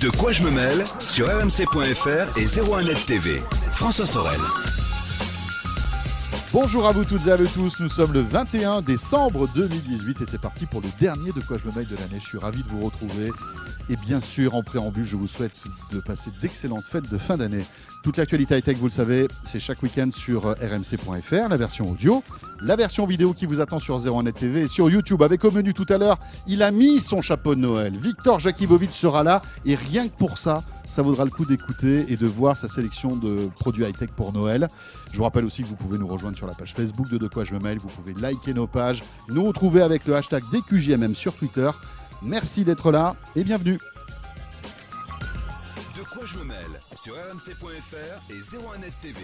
De quoi je me mêle sur rmc.fr et 01net TV. François Sorel. Bonjour à vous toutes et à vous tous, nous sommes le 21 décembre 2018 et c'est parti pour le dernier de quoi je me mêle de l'année. Je suis ravi de vous retrouver et bien sûr en préambule je vous souhaite de passer d'excellentes fêtes de fin d'année. Toute l'actualité high-tech, vous le savez, c'est chaque week-end sur rmc.fr, la version audio, la version vidéo qui vous attend sur 01net TV et sur YouTube. Avec au menu tout à l'heure, il a mis son chapeau de Noël. Victor Jakibovic sera là et rien que pour ça, ça vaudra le coup d'écouter et de voir sa sélection de produits high-tech pour Noël. Je vous rappelle aussi que vous pouvez nous rejoindre sur la page Facebook de De quoi je me mêle, vous pouvez liker nos pages, nous retrouver avec le hashtag DQJMM sur Twitter. Merci d'être là et bienvenue. De quoi je me mêle sur rmc.fr et 01net TV.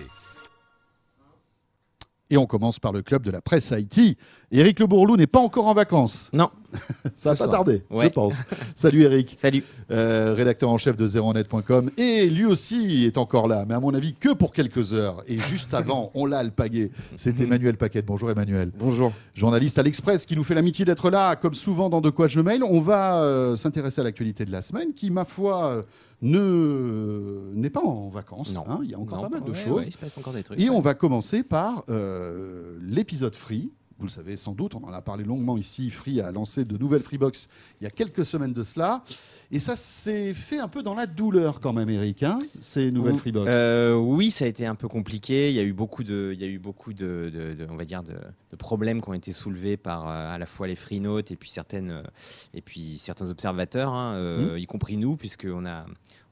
Et on commence par le club de la presse Haïti. Éric Le Bourlou n'est pas encore en vacances. Non. Ça va pas tarder, Ouais. je pense. Salut Eric, Salut. euh, rédacteur en chef de 01net.com. Et lui aussi est encore là, mais à mon avis que pour quelques heures. Et juste avant, on l'a alpagué. C'est Emmanuel Paquette. Bonjour Emmanuel. Bonjour. Journaliste à l'Express qui nous fait l'amitié d'être là, comme souvent dans De quoi je mail. On va euh, s'intéresser à l'actualité de la semaine qui, ma foi, euh, ne n'est pas en vacances. Hein. Il y a encore Non, pas mal de ouais, choses. ouais, il se passe encore des trucs. Et on va commencer par euh, l'épisode Free. Vous le savez sans doute, on en a parlé longuement ici. Free a lancé de nouvelles Freebox il y a quelques semaines de cela. Et ça s'est fait un peu dans la douleur quand même, Eric, hein, ces nouvelles Ou- Freebox. Euh, oui, ça a été un peu compliqué. Il y a eu beaucoup de, il y a eu beaucoup de, de- de- on va dire, de, de problèmes qui ont été soulevés par euh, à la fois les freenotes et puis certaines, euh, et puis certains observateurs, hein, euh, y compris nous, puisqu'on a,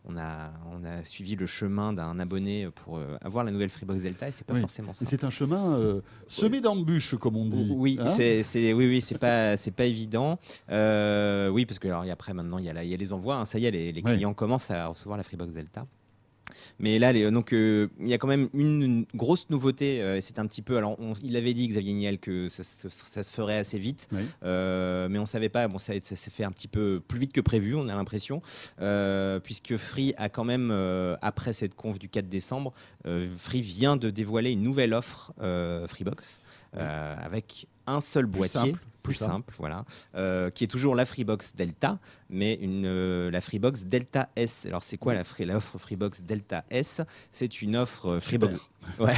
on a, on a suivi le chemin d'un abonné pour euh, avoir la nouvelle Freebox Delta et c'est pas Oui. forcément ça. c'est un chemin euh, semé d'embûches, comme on dit. Oui, hein. c'est, oui, oui, c'est pas, c'est pas évident. Euh, oui, parce que alors, après maintenant il y a, y les envois. hein, ça y est, les, les Ouais. clients commencent à recevoir la Freebox Delta. Mais là, les- donc euh, il y a quand même une, une grosse nouveauté. euh, c'est un petit peu. Alors, on- il avait dit Xavier Niel que ça, se- ça se ferait assez vite, Oui. euh, mais on savait pas. Bon, ça, ça s'est fait un petit peu plus vite que prévu. On a l'impression, puisque Free a quand même après cette conf du 4 décembre, Free vient de dévoiler une nouvelle offre Freebox euh, avec un seul Plus boîtier, simple, plus ça simple, voilà, euh, qui est toujours la Freebox Delta, mais une, euh, la Freebox Delta S. Alors c'est quoi la free- l'offre Freebox Delta S? C'est une offre euh, Freebox. Ouais.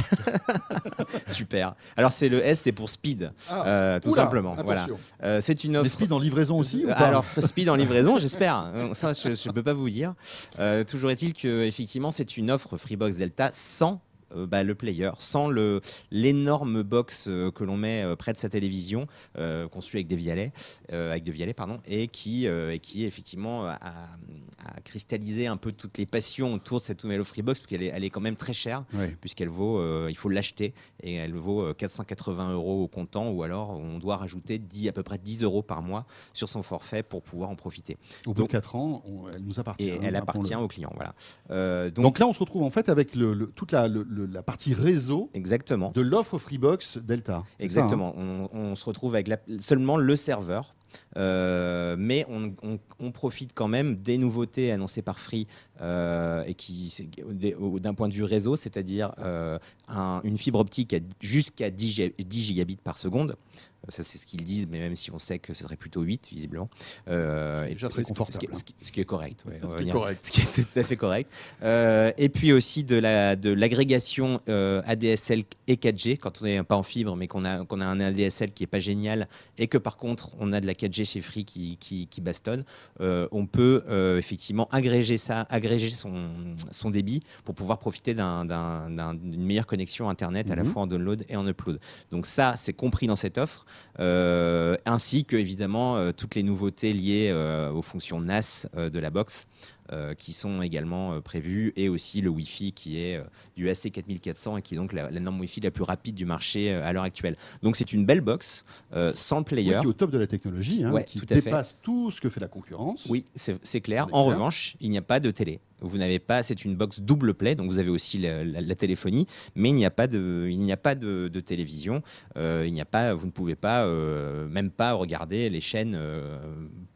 Super. Alors c'est le S, c'est pour speed, Ah, tout oula, simplement. Voilà. attention. C'est une offre. speed en livraison aussi ou pas? Alors, speed en livraison, j'espère. Ça, je ne peux pas vous dire. Toujours est-il que effectivement, c'est une offre Freebox Delta sans bah, le player, sans le l'énorme box euh, que l'on met euh, près de sa télévision, euh, conçue avec des vialets, euh, avec de vialets, pardon, et qui, euh, et qui effectivement a, a cristallisé un peu toutes les passions autour de cette nouvelle Freebox, parce qu'elle est, elle est quand même très chère Oui. puisqu'elle vaut, euh, il faut l'acheter et elle vaut euh, 480 euros au comptant ou alors on doit rajouter 10, à peu près 10 euros par mois sur son forfait pour pouvoir en profiter. Au bout Donc- de 4 ans, on- elle nous appartient. Et hein, elle rappelons-le. appartient au client. Voilà. Euh, donc, Donc, là, on se retrouve en fait avec le, le- toute la, le- le- la partie réseau exactement. de l'offre Freebox Delta. Ça, hein Exactement. on, on se retrouve avec la- seulement le serveur. Euh, mais on, on- on profite quand même des nouveautés annoncées par Free euh, et qui, d'un point de vue réseau, c'est-à-dire euh, un- une fibre optique à- jusqu'à 10, gi- 10 gigabits par seconde. Ça, c'est ce qu'ils disent, mais même si on sait que ce serait plutôt 8, visiblement. Euh, C'est déjà très confortable, Ce qui, ce qui est correct. ouais, Ce qui est correct. ce qui est tout à fait correct. Euh, et puis aussi de la de l'agrégation euh, ADSL et 4G quand on n'est pas en fibre, mais qu'on a qu'on a un ADSL qui est pas génial et que par contre on a de la 4G chez Free qui qui, qui bastonne, on peut effectivement agréger ça, agréger son son débit pour pouvoir profiter d'un- d'un- d'un- d'une meilleure connexion internet à la Mhm. fois en download et en upload. Donc ça c'est compris dans cette offre, ainsi que évidemment euh, toutes les nouveautés liées euh, aux fonctions NAS euh, de la box euh, qui sont également euh, prévues et aussi le Wi-Fi qui est euh, du AC 4400 et qui est donc la, la norme Wi-Fi la plus rapide du marché euh, à l'heure actuelle. Donc c'est une belle box euh, sans le Oui, player. qui est au top de la technologie, hein, Ouais, qui tout à fait. dépasse tout ce que fait la concurrence. Oui, c'est clair. En clair. revanche, il n'y a pas de télé. Vous n'avez pas, c'est une box double play, donc vous avez aussi la, la- la téléphonie, mais il n'y a pas de, il n'y a pas de, de télévision. Euh, il n'y a pas, vous ne pouvez pas, euh, même pas regarder les chaînes euh,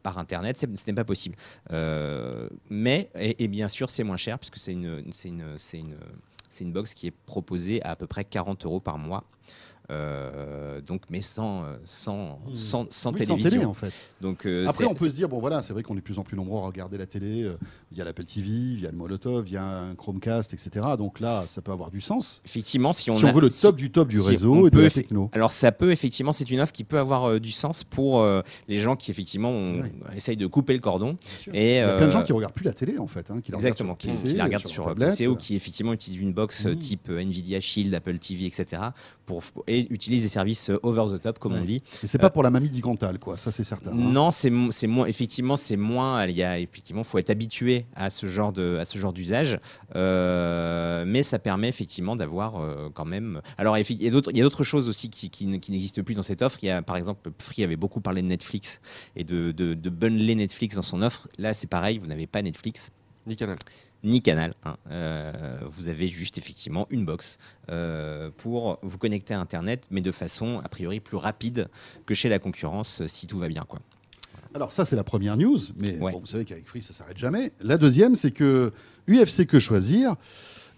par internet. C'est- Ce n'est pas possible. Mais et, bien sûr, c'est moins cher puisque c'est une, c'est une, une, c'est une box qui est proposée à à peu près 40 euros par mois. Euh, donc, mais sans, euh, sans, Mmh. sans, sans Oui, télévision. télé, en fait. Donc, euh, Après, on peut se dire, bon voilà, c'est vrai qu'on est de plus en plus nombreux à regarder la télé euh, via l'Apple TV, via le Molotov, via un Chromecast, etc. Donc là, ça peut avoir du sens. effectivement, si on, si on a- veut le si- top du top du si réseau et de la techno. Alors ça peut effectivement, c'est une offre qui peut avoir du sens pour les gens qui effectivement on- essayent de couper le cordon. Et, Il y a plein de gens qui regardent plus la télé en fait, hein, qui la regardent Exactement, qui, la regardent sur sur, tablette. PC ou qui effectivement utilisent une box Mhm. type Nvidia Shield, Apple TV, etc. Pour, et utilisent des services euh, over the top, comme Ouais. on dit. Et c'est pas pour la mamie digantale, quoi. Ça, c'est certain. hein. Non, c'est mo- c'est moins. Effectivement, c'est moins. Il y a effectivement, faut être habitué à ce genre de à ce genre d'usage, Euh, mais ça permet effectivement d'avoir euh, quand même. Alors, il y a d'autres il y a d'autres choses aussi qui, qui, qui n'existent plus dans cette offre. Il y a par exemple, Free avait beaucoup parlé de Netflix et de, de, de bundler Netflix dans son offre. Là, c'est pareil. Vous n'avez pas Netflix Ni canal. Ni canal. hein. Euh, vous avez juste effectivement une box euh, pour vous connecter à Internet, mais de façon a priori plus rapide que chez la concurrence, si tout va bien, quoi. Alors ça, c'est la première news, mais Ouais. bon, vous savez qu'avec Free, ça s'arrête jamais. La deuxième, c'est que UFC Que Choisir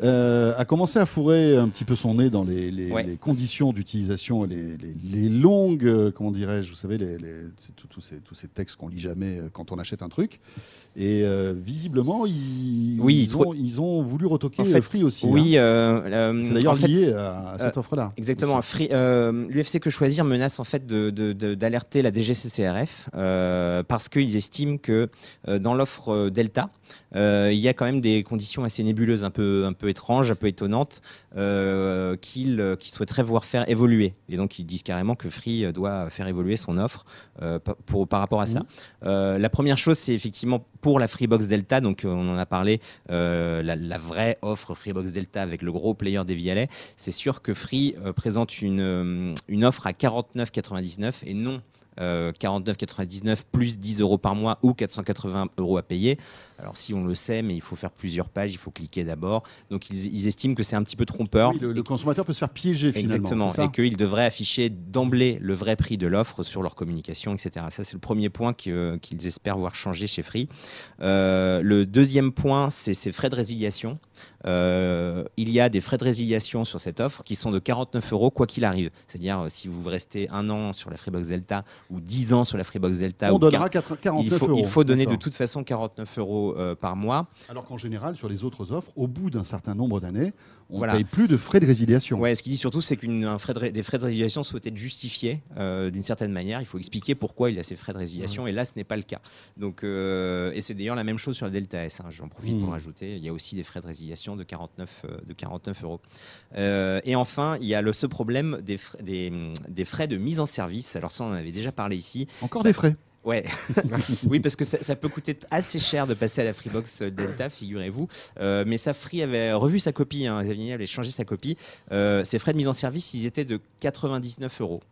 euh, a commencé à fourrer un petit peu son nez dans les, les- Ouais. les conditions d'utilisation, les, les- longues, euh, comment dirais-je, vous savez, tous ces, tous ces textes qu'on lit jamais euh, quand on achète un truc. Et euh, visiblement, ils, Oui, ils, trop- ont, ils ont voulu retoquer En fait, Free aussi. hein. Oui, euh, C'est d'ailleurs en fait, lié à, à cette offre-là. Exactement. L'UFC que choisir menace en fait de- de- de- d'alerter la DGCCRF parce qu'ils estiment que dans l'offre Delta, il y a quand même des conditions assez nébuleuses, un peu, un peu étranges, un peu étonnantes, euh, qu'ils euh, souhaiteraient voir faire évoluer. Et donc ils disent carrément que Free euh, doit faire évoluer son offre euh, pour, par rapport à ça. Euh, la première chose, c'est effectivement pour la Freebox Delta, donc euh, on en a parlé, euh, la, la vraie offre Freebox Delta avec le gros player des Vialet, c'est sûr que Free euh, présente une, euh, une offre à 49,99 et non euh, 49,99 plus 10 euros par mois ou 480 euros à payer. Alors si on le sait, mais il faut faire plusieurs pages, il faut cliquer d'abord. Donc ils, ils estiment que c'est un petit peu trompeur. Oui, le, le consommateur peut se faire piéger finalement. Exactement, et qu'ils devraient afficher d'emblée le vrai prix de l'offre sur leur communication, etc. Ça, c'est le premier point qu'ils espèrent voir changer chez Free. Euh, le deuxième point, c'est ces frais de résiliation. Euh, il y a des frais de résiliation sur cette offre qui sont de 49 euros quoi qu'il arrive. C'est-à-dire, euh, si vous restez un an sur la Freebox Delta ou 10 ans sur la Freebox Delta, On ou donnera 40 4- 49 il faut, euros. il faut donner de toute façon 49 euros euh, par mois. Alors qu'en général, sur les autres offres, au bout d'un certain nombre d'années, on ne Voilà. paye plus de frais de résiliation. Ouais, ce qu'il dit surtout, c'est qu'un frais de ré- des frais de résiliation soient être justifiés euh, d'une certaine manière. Il faut expliquer pourquoi il a ces frais de résiliation, et là, ce n'est pas le cas. Donc, euh, et c'est d'ailleurs la même chose sur le Delta S. hein. J'en profite Mm. pour rajouter. Il y a aussi des frais de résiliation de 49, euh, de 49 euros. Et enfin, il y a le, ce problème des frais, des, des frais de mise en service. Alors ça, on en avait déjà parlé ici. Encore Ça- des frais. Ouais, oui, parce que ça, peut coûter assez cher de passer à la Freebox Delta, figurez-vous. Euh, mais ça, Free avait revu sa copie, hein, avait changé sa copie. Euh, ses frais de mise en service, ils étaient de 99 euros.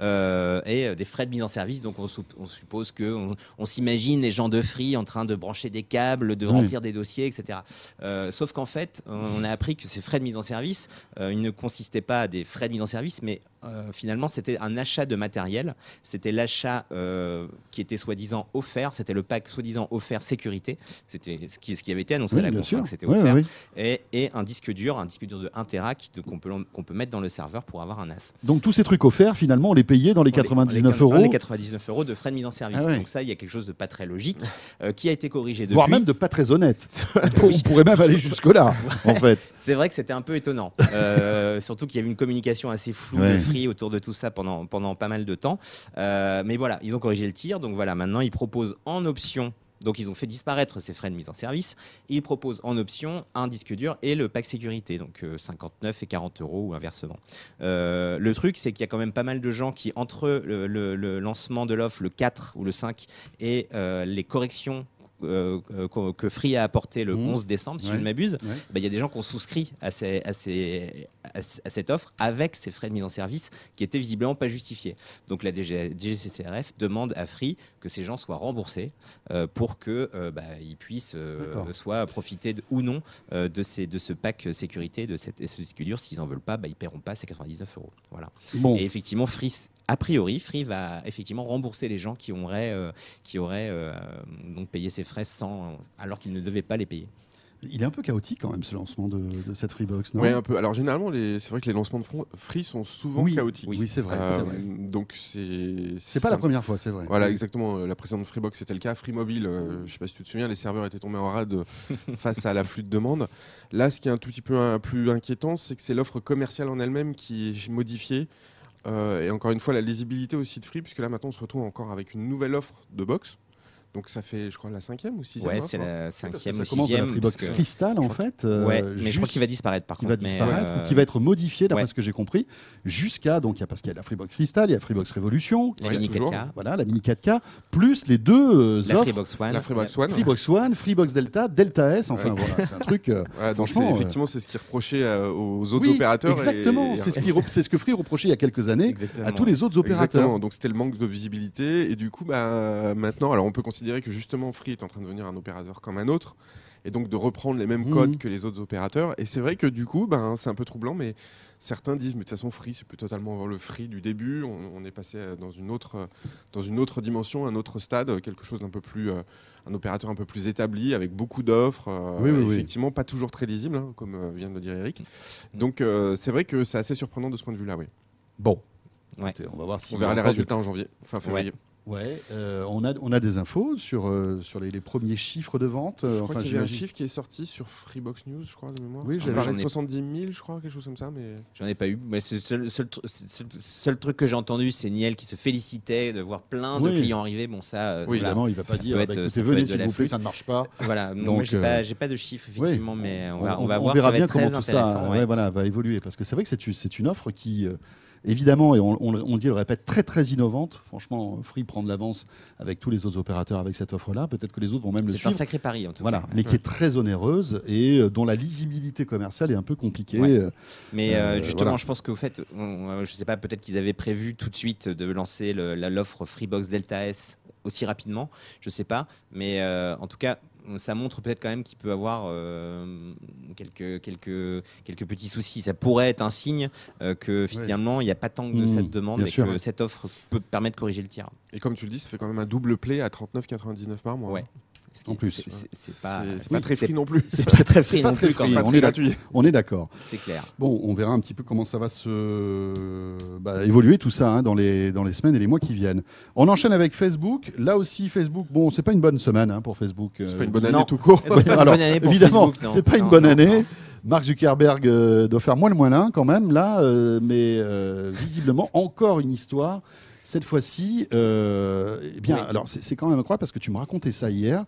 Euh, et euh, des frais de mise en service, donc on, suppose que on, on s'imagine les gens de Free en train de brancher des câbles, de Oui. remplir des dossiers, etc. Euh, sauf qu'en fait, on a appris que ces frais de mise en service, euh, ils ne consistaient pas à des frais de mise en service, mais finalement c'était un achat de matériel. C'était l'achat qui était soi-disant offert. C'était le pack soi-disant offert sécurité. C'était ce qui, ce qui avait été annoncé Oui, à la bien conf, sûr. hein, que c'était Ouais, offert. ouais, ouais. Et, et un disque dur, un disque dur de 1 Tera qui- qu'on peut, qu'on peut mettre dans le serveur pour avoir un NAS. Donc tous ces trucs offerts, finalement, on les payait dans les On les- 99 on les- euros, Les 99 euros de frais de mise en service. Ah ouais. Donc ça, il y a quelque chose de pas très logique euh, qui a été corrigé depuis. voire même de pas très honnête. Oui. On pourrait même aller jusque-là, en fait. C'est vrai que c'était un peu étonnant. Euh, surtout qu'il y avait une communication assez floue Ouais. de Free autour de tout ça pendant, pendant pas mal de temps. Euh, mais voilà, ils ont corrigé le tir. Donc voilà, maintenant ils proposent en option. Donc ils ont fait disparaître ces frais de mise en service. Ils proposent en option un disque dur et le pack sécurité, donc euh, 59 et 40 euros ou inversement. Euh, le truc, c'est qu'il y a quand même pas mal de gens qui, entre le lancement de l'offre, le 4 ou le 5, et euh, les corrections euh, que Free a apporté le Mhm. 11 décembre, si Ouais. je ne m'abuse, Ouais. bah, il y a des gens qui ont souscrit à, ces- à ces- à cette offre avec ces frais de mise en service qui étaient visiblement pas justifiés. Donc la DG DGCCRF demande à Free que ces gens soient remboursés euh, pour que euh, bah, puissent soit profiter de- ou non de, ces, de ce pack sécurité, de cette, et ce disque dur. S'ils en veulent pas, bah, ils paieront pas ces 99 euros. Voilà. Bon, Et effectivement, Free, a priori, Free va effectivement rembourser les gens qui auraient, euh, qui auraient euh, donc payé ces frais sans, alors qu'ils ne devaient pas les payer. Il est un peu chaotique quand même ce lancement de, de cette Freebox, non? Oui, un peu. Alors généralement, les... c'est vrai que les lancements de Free sont souvent Oui, chaotiques. oui, c'est vrai, Euh, c'est vrai. Donc c'est. C'est pas la première fois, c'est vrai. Voilà, exactement. La précédente Freebox, c'était le cas. Free Mobile, euh, je sais pas si tu te souviens, les serveurs étaient tombés en rade face à l'afflux de demandes. Là, ce qui est un tout petit peu un- plus inquiétant, c'est que c'est l'offre commerciale en elle-même qui est modifiée. Euh, et encore une fois, la lisibilité aussi de Free, puisque là, maintenant, on se retrouve encore avec une nouvelle offre de box. Donc ça fait, je crois, la cinquième ou sixième Ouais, c'est hein. la cinquième ça ou commence de la sixième. Freebox que- Crystal en fait. euh, Ouais, mais je crois qu'il va disparaître par qui contre. va mais, disparaître euh, ou qui va être modifié d'après ouais. ce que j'ai compris jusqu'à donc il y a parce qu'il y a la Freebox Crystal, il y a Freebox Révolution, La Ouais, mini toujours. 4K, voilà la mini 4K plus les deux euh, la offres Freebox One. La Freebox One. Freebox One, Freebox Delta, Delta S, enfin Ouais. voilà, c'est un truc. euh, donc Franchement, euh, effectivement, c'est ce qui euh, aux autres oui, opérateurs. Exactement, et- c'est ce, c'est ce que Free reprochait il y a quelques années à tous les autres opérateurs. Exactement, donc c'était le manque de visibilité. Et du coup, bah, maintenant, alors on peut considérer que justement Free est en train de devenir un opérateur comme un autre. Et donc de reprendre les mêmes Mhm. codes que les autres opérateurs. Et c'est vrai que du coup, ben, c'est un peu troublant, mais certains disent, mais de toute façon, Free, c'est plus totalement le Free du début. On, on est passé euh, dans une, autre, euh, dans une autre dimension, un autre stade, euh, quelque chose d'un peu plus. euh, un opérateur un peu plus établi, avec beaucoup d'offres. euh, Oui, oui, oui. effectivement, pas toujours très lisible, hein, comme vient de le dire Eric. Donc euh, c'est vrai que c'est assez surprenant de ce point de vue-là, oui. Bon, Ouais. On va voir si On verra les résultats en janvier, fin février. Ouais, euh, on a on a des infos sur euh, sur les, les premiers chiffres de vente. euh, Je crois enfin, qu'il y avait un chiffre qui est sorti sur Freebox News, je crois, de mémoire. Oui, On j'avais- parlait j'en de ai- 70 000, je crois, quelque chose comme ça. Mais J'en ai pas eu. Mais c'est le seul, seul seul truc que j'ai entendu, c'est Niel qui se félicitait de voir plein de clients arriver. Bon, ça, euh, Oui, voilà. Évidemment, il va pas Ça dire peut bah, être- écoutez, ça peut venez s'il vous plaît, ça ne marche pas. Voilà, donc, j'ai euh, pas, j'ai pas de chiffres effectivement, mais on va, on va voir. verra ça va bien comment tout ça intéressant, ouais, ouais. voilà, va évoluer. Parce que c'est vrai que c'est une, c'est une offre qui, euh, évidemment, et on, on le- on le dit, le répète, très très innovante. Franchement, Free prend de l'avance avec tous les autres opérateurs avec cette offre-là. Peut-être que les autres vont même le C'est un suivre. sacré pari en tout Voilà, cas. mais qui est très onéreuse et euh, dont la lisibilité commerciale est un peu compliquée. Ouais. Euh, Mais euh, justement, voilà. je pense qu'au fait, on- on- je sais pas, peut-être qu'ils avaient prévu tout de suite de lancer l'offre Freebox Delta S aussi rapidement. Je sais pas, mais euh, en tout cas, ça montre peut-être quand même qu'il peut avoir euh, quelques, quelques, quelques petits soucis. Ça pourrait être un signe euh, que finalement, il n'y a pas tant de Mmh, cette demande et sûr. que cette offre peut permettre de corriger le tir. et comme tu le dis, ça fait quand même un double play à 39,99 par mois. Ouais. Ce qui En plus. c'est- c'est- c'est pas, C'est- c'est oui, pas très free non plus. C'est pas très free non plus on est d'accord. gratuit. on est d'accord. C'est clair. Bon, on verra un petit peu comment ça va se bah, évoluer tout ça hein, dans, les, dans les semaines et les mois qui viennent. On enchaîne avec Facebook. Là aussi, Facebook, bon, c'est pas une bonne semaine hein, pour Facebook. C'est euh, pas une bonne non. année tout court. C'est pas une Alors, bonne année pour évidemment, c'est pas une Non, bonne non, année. non. Mark Zuckerberg euh, doit faire moins le moinin quand même là, euh, mais euh, visiblement encore une histoire. Cette fois-ci, euh, eh bien, Oui. alors c'est quand même incroyable parce que tu me racontais ça hier.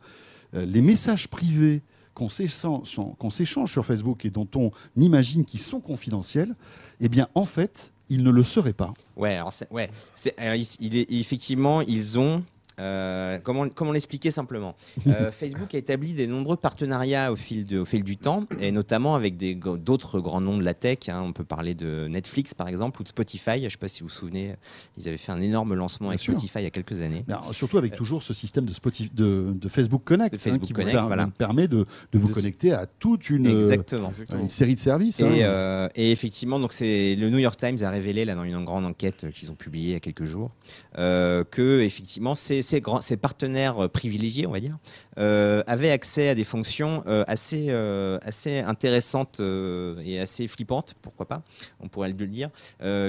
Euh, les messages privés qu'on s'échange sur Facebook et dont on imagine qu'ils sont confidentiels, eh bien, en fait, ils ne le seraient pas. Ouais, alors c'est- ouais, c'est alors, il, il est effectivement ils ont euh, comment comment l'expliquer simplement Euh, Facebook a établi des nombreux partenariats au fil de- au fil du temps et notamment avec d'autres grands noms de la tech. hein. on peut parler de Netflix par exemple ou de Spotify. Je ne sais pas si vous vous souvenez, ils avaient fait un énorme lancement Bien avec sûr. Spotify il y a quelques années. Surtout avec toujours ce système de, Spotify, de, de Facebook Connect, De Facebook qui Connect, vous per- voilà. permet de, vous connecter à toute une, euh, Exactement. Une série de services. hein. Et, euh, et effectivement, donc c'est le New York Times a révélé là dans une grande enquête euh, qu'ils ont publiée il y a quelques jours euh, que effectivement ces, ces partenaires euh, privilégiés, on va dire, euh, avaient accès à des fonctions euh, assez assez intéressantes et assez flippantes, pourquoi pas, on pourrait le dire,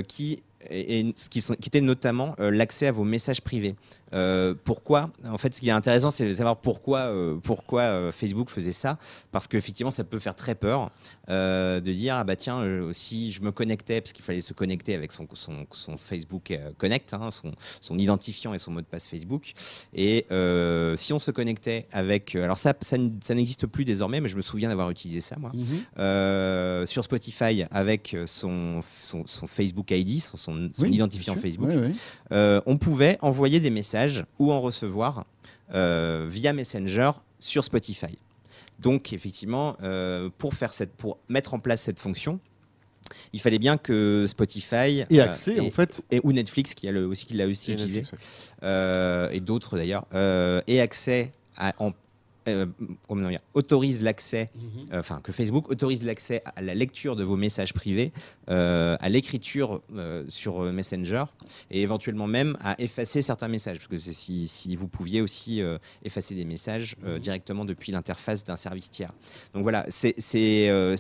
qui et, et qui, sont, qui étaient notamment euh, l'accès à vos messages privés. Euh, pourquoi En fait, ce qui est intéressant, c'est de savoir pourquoi, euh, pourquoi Facebook faisait ça. Parce qu'effectivement, ça peut faire très peur de dire ah bah tiens, si je me connectais, parce qu'il fallait se connecter avec son, son, son Facebook Connect, hein, son, son identifiant et son mot de passe Facebook. Et si on se connectait avec, alors ça, ça, n- ça n'existe plus désormais, mais je me souviens d'avoir utilisé ça moi. Mhm. Sur Spotify avec son, son, son Facebook ID, son, son, son Oui, identifiant. Facebook, Oui, oui. euh, on pouvait envoyer des messages ou en recevoir euh, via Messenger sur Spotify. Donc effectivement, euh, pour, faire cette, pour mettre en place cette fonction, il fallait bien que Spotify Et euh, accès, et, en fait. et- ou Netflix qui a le, aussi qui l'a aussi Et utilisé Netflix, ouais. euh, et d'autres d'ailleurs, euh, aient accès à, en euh, comment dire, autorise l'accès, euh, enfin que Facebook autorise l'accès à la lecture de vos messages privés, euh, à l'écriture sur Messenger et éventuellement même à effacer certains messages, parce que c'est si, si vous pouviez aussi effacer des messages euh, directement depuis l'interface d'un service tiers. Donc voilà, c'est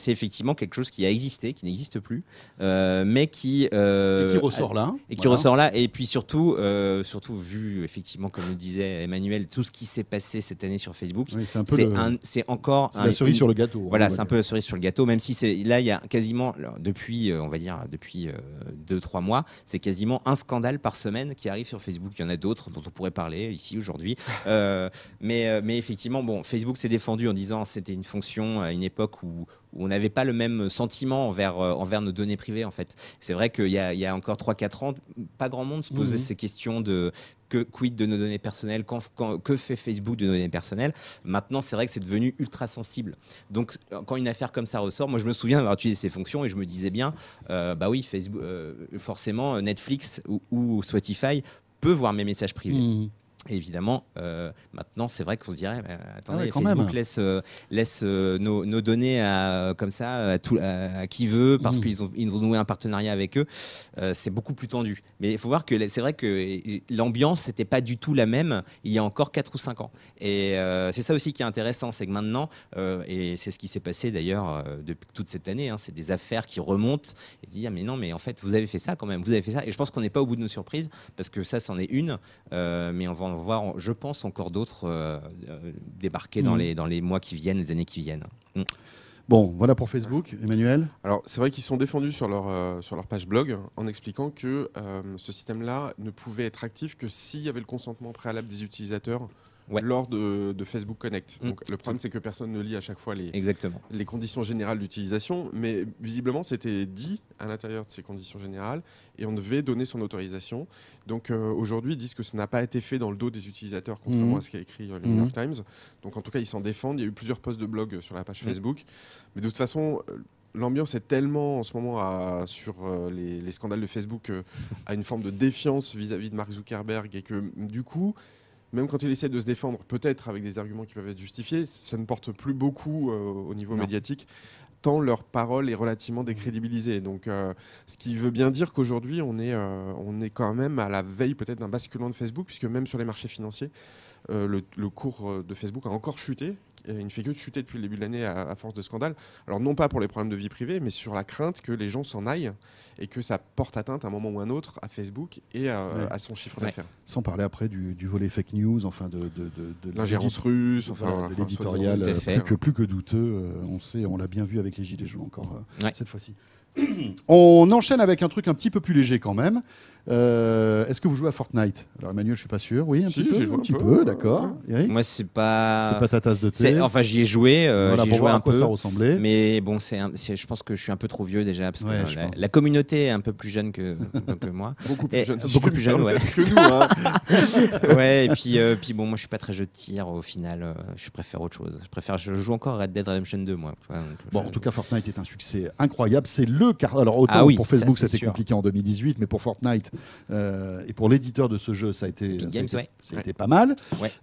effectivement quelque chose qui a existé, qui n'existe plus, mais qui et qui ressort là. et qui Voilà. ressort là. Et puis surtout, surtout vu effectivement, comme le disait Emmanuel, tout ce qui s'est passé cette année sur Facebook, Oui, c'est un le- un- encore c'est la cerise une- sur le gâteau. Voilà, va c'est un peu la cerise sur le gâteau, même si c'est là, il y a quasiment, alors, depuis, euh, on va dire, depuis 2-3 mois, c'est quasiment un scandale par semaine qui arrive sur Facebook. Il y en a d'autres dont on pourrait parler ici aujourd'hui. Euh, mais, euh, mais effectivement, bon, Facebook s'est défendu en disant c'était une fonction à une époque où, où on n'avait pas le même sentiment envers, euh, envers nos données privées, en fait. C'est vrai qu'il y a, il y a encore 3-4 ans, pas grand monde se posait Mhm. ces questions de que quid de nos données personnelles, que fait Facebook de nos données personnelles. Maintenant, c'est vrai que c'est devenu ultra sensible. Donc, quand une affaire comme ça ressort, moi, je me souviens d'avoir utilisé ces fonctions et je me disais bien, euh, bah oui, Facebook, euh, forcément, Netflix ou, Spotify peut voir mes messages privés. Mhm. Et évidemment, euh, maintenant, c'est vrai qu'on se dirait, bah, attendez, Ah ouais, quand Facebook même. laisse, euh, laisse euh, nos, nos données à, comme ça à, tout, à, à qui veut parce Mhm. qu'ils ont, ils ont noué un partenariat avec eux. Euh, c'est beaucoup plus tendu. Mais il faut voir que c'est vrai que l'ambiance n'était pas du tout la même il y a encore 4 ou 5 ans. Et euh, c'est ça aussi qui est intéressant, c'est que maintenant, euh, et c'est ce qui s'est passé d'ailleurs euh, depuis toute cette année, hein, c'est des affaires qui remontent et dire mais non, mais en fait, vous avez fait ça quand même, vous avez fait ça. Et je pense qu'on n'est pas au bout de nos surprises parce que ça, c'en est une. Euh, mais on va en voir, je pense, encore d'autres euh, euh, débarquer dans, Mhm. les, dans les mois qui viennent, les années qui viennent. Mm. Bon, voilà pour Facebook. Emmanuel? Alors, c'est vrai qu'ils sont défendus sur leur, euh, sur leur page blog en expliquant que euh, ce système-là ne pouvait être actif que s'il y avait le consentement préalable des utilisateurs Ouais. lors de, de Facebook Connect. Mm. Donc, le problème, c'est que personne ne lit à chaque fois les, Exactement. les conditions générales d'utilisation, mais visiblement, c'était dit à l'intérieur de ces conditions générales et on devait donner son autorisation. Donc, euh, aujourd'hui, ils disent que ça n'a pas été fait dans le dos des utilisateurs, contrairement Mhm. à ce qu'a écrit euh, le. New York Times. Donc, en tout cas, ils s'en défendent. Il y a eu plusieurs posts de blog sur la page Mhm. Facebook. Mais de toute façon, euh, l'ambiance est tellement en ce moment à- sur euh, les, les scandales de Facebook euh, à une forme de défiance vis-à-vis de Mark Zuckerberg et que du coup, même quand il essaie de se défendre, peut-être avec des arguments qui peuvent être justifiés, ça ne porte plus beaucoup euh, au niveau Non. médiatique tant leur parole est relativement décrédibilisée. Donc, euh, ce qui veut bien dire qu'aujourd'hui, on, est, euh, on est quand même à la veille peut-être d'un basculement de Facebook, puisque même sur les marchés financiers, le, le cours de Facebook a encore chuté. Il ne fait que de chuter depuis le début de l'année à, à force de scandales. Alors non pas pour les problèmes de vie privée, mais sur la crainte que les gens s'en aillent et que ça porte atteinte à un moment ou à un autre à Facebook et à, Ouais. à son chiffre Ouais. d'affaires. Sans parler après du, du volet fake news, enfin de, de, de, de L'ingérence russe, enfin, de enfin, l'éditorial à euh, plus, que, plus que douteux. euh, on sait, on l'a bien vu avec les gilets jaunes encore euh, Ouais. cette fois-ci. on enchaîne avec un truc un petit peu plus léger quand même. Euh, Est-ce que vous jouez à Fortnite? Alors Emmanuel, je suis pas sûr. Oui, un Si, petit peu. j'ai joué un un petit peu, d'accord. Eric, Moi, c'est pas. c'est pas ta tasse de thé. Enfin, j'y ai joué, euh, voilà, j'y ai joué un peu. ça ressemblait. Mais bon, c'est je pense que je suis un peu trop vieux déjà, parce que Ouais, euh, la, communauté est un peu plus jeune que, que moi. Beaucoup plus Et- jeune. si beaucoup je plus me jeune, ouais. que nous. hein. ouais, et puis, euh, puis bon, moi je suis pas très jeu de tir au final, je préfère autre chose. Je préfère, je joue encore Red Dead Redemption 2, moi. donc, Bon, je- en tout cas, Fortnite est un succès incroyable. C'est le car. Alors autant Ah oui, pour Facebook, c'était compliqué en 2018, mais pour Fortnite euh, et pour l'éditeur de ce jeu, ça a été, ça a Games, été- ouais. ça a Ouais. été pas mal.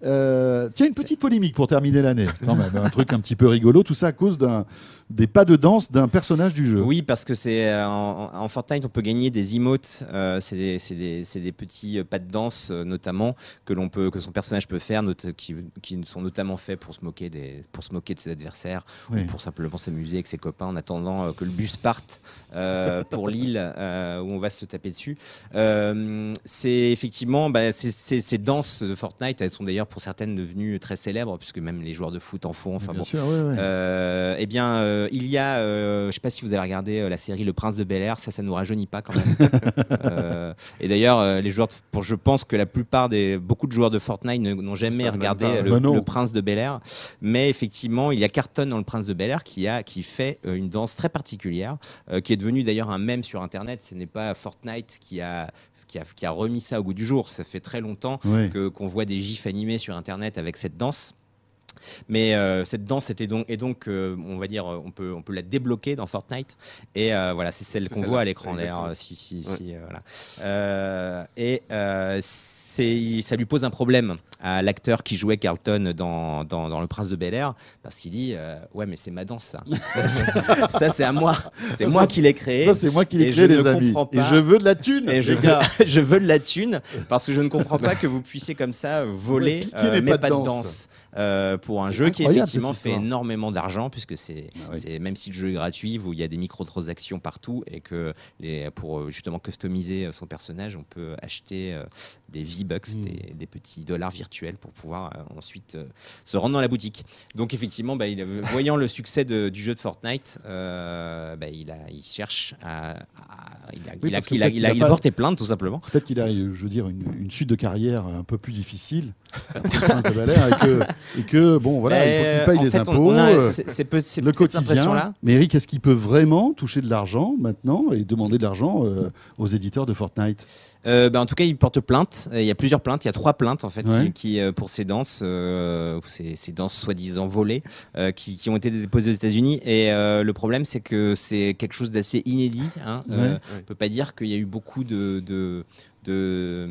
Euh, tiens, une petite polémique pour terminer l'année, quand même, un truc un petit peu rigolo. Tout ça à cause d'un des pas de danse d'un personnage du jeu. Oui, parce que c'est euh, en, en Fortnite, on peut gagner des emotes. euh, c'est des, petits euh, pas de danse, notamment que l'on peut, que son personnage peut faire, note- qui, qui sont notamment faits pour se moquer des, pour se moquer de ses adversaires Oui. ou pour simplement s'amuser avec ses copains en attendant que le bus parte pour l'île où on va se taper dessus. Euh, c'est effectivement bah, ces- danses de Fortnite, elles sont d'ailleurs pour certaines devenues très célèbres puisque même les joueurs de foot en font. Enfin Bien bon, sûr, ouais, ouais. euh, eh bien, euh, il y a, euh, je ne sais pas si vous avez regardé euh, la série Le Prince de Bel Air, ça, ça nous rajeunit pas quand même. Et d'ailleurs, les joueurs, de- pour, je pense que la plupart des, beaucoup de joueurs de Fortnite n'ont jamais regardé le, Prince de Bel Air, mais effectivement, il y a Carton dans le Prince de Bel Air qui a, qui fait une danse très particulière, qui est devenue d'ailleurs un mème sur Internet. Ce n'est pas Fortnite qui a qui a, qui a remis ça au goût du jour. Ça fait très longtemps que- qu'on voit des gifs animés sur internet avec cette danse. Mais euh, cette danse était donc, et donc euh, on va dire, euh, on peut, on peut la débloquer dans Fortnite. Et euh, voilà, c'est celle qu'on voit à l'écran d'ailleurs. Si, si, Ouais. si, voilà. Et ça lui pose un problème à l'acteur qui jouait Carlton dans, dans, dans Le Prince de Bel Air, parce qu'il dit euh, Ouais, mais c'est ma danse, ça. ça, c'est à moi. C'est moi qui l'ai créé. Ça, c'est moi qui l'ai créé, les amis. Et je veux de la thune, Et je veux, gars. je veux de la thune parce que je ne comprends pas que vous puissiez comme ça voler euh, mes pas de danse. danse euh, pour un jeu qui effectivement fait énormément d'argent puisque c'est Ah oui. c'est- même si le jeu est gratuit, vous- il y a des microtransactions partout et que les, pour justement customiser son personnage, on peut acheter des V-Bucks, Mm. des, des petits dollars virtuels pour pouvoir euh, ensuite euh, se rendre dans la boutique. Donc effectivement, bah, il, voyant le succès de- du jeu de Fortnite, euh, bah, il, a, il cherche à, à- il a, Oui, il a- parce que il a- peut-être il a- qu'il a il pas- a porté plainte tout simplement. Peut-être qu'il a, je veux dire, une, une suite de carrière un peu plus difficile. De et, que, et que, bon, voilà, il faut qu'il paye les fait, impôts. peu- le quotidien. Mais Eric, est-ce qu'il peut vraiment toucher de l'argent maintenant et demander de l'argent euh, aux éditeurs de Fortnite? Euh, bah, en tout cas, il porte plainte. Il y a plusieurs plaintes. Il y a trois plaintes en fait Ouais. qui, qui, euh, pour ces danses, euh, ces, ces danses soi-disant volées, euh, qui, qui ont été déposées aux États-Unis. Et euh, le problème, c'est que c'est quelque chose d'assez inédit. Hein. Euh, Ouais. On peut pas dire qu'il y a eu beaucoup de, de de,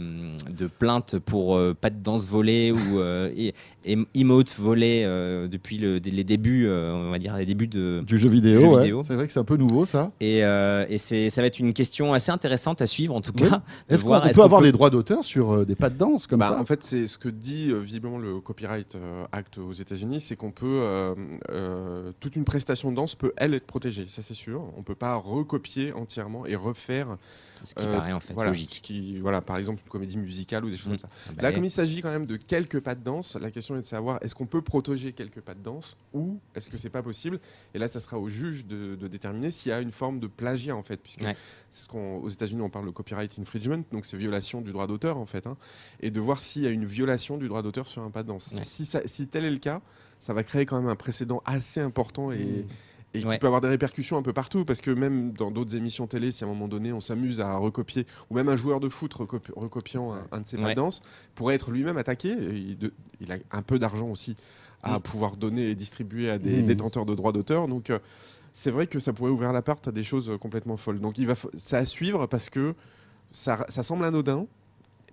de plaintes pour euh, pas de danse volée ou euh, et- et- emote volée euh, depuis le- les débuts, euh, on va dire les débuts de, Du jeu vidéo, Jeu ouais. vidéo. C'est vrai que c'est un peu nouveau ça. et, euh, et c'est, ça va être une question assez intéressante à suivre en tout Oui. cas. Est-ce qu'on est-ce peut qu'on avoir peut- des droits d'auteur sur euh, des pas de danse comme Bah, ça En fait, c'est ce que dit euh, visiblement le Copyright euh, Act aux États-Unis, c'est qu'on peut euh, euh, toute une prestation de danse peut elle être protégée, ça c'est sûr. On peut pas recopier entièrement et refaire. Ce qui paraît en fait voilà, logique. ce qui, voilà, par exemple une comédie musicale ou des choses Mm. comme ça. Bah, Là, comme il s'agit quand même de quelques pas de danse, la question est de savoir est-ce qu'on peut protéger quelques pas de danse ou est-ce que c'est pas possible? Et là, ça sera au juge de, de déterminer s'il y a une forme de plagiat en fait, puisque Ouais. c'est ce qu'on aux États-Unis on parle de copyright infringement, donc c'est violation du droit d'auteur en fait, hein, et de voir s'il y a une violation du droit d'auteur sur un pas de danse. Ouais. Si, ça- si tel est le cas, ça va créer quand même un précédent assez important et et qui peut avoir des répercussions un peu partout, parce que même dans d'autres émissions télé, si à un moment donné on s'amuse à recopier, ou même un joueur de foot recopi- recopiant un, un de ses pas Ouais. de danse, pourrait être lui-même attaqué. Et il, de- il a un peu d'argent aussi à Mm. pouvoir donner et distribuer à des Mm. détenteurs de droits d'auteur. Donc euh, c'est vrai que ça pourrait ouvrir la porte à des choses euh, complètement folles. Donc il va, c'est à suivre parce que ça, ça semble anodin,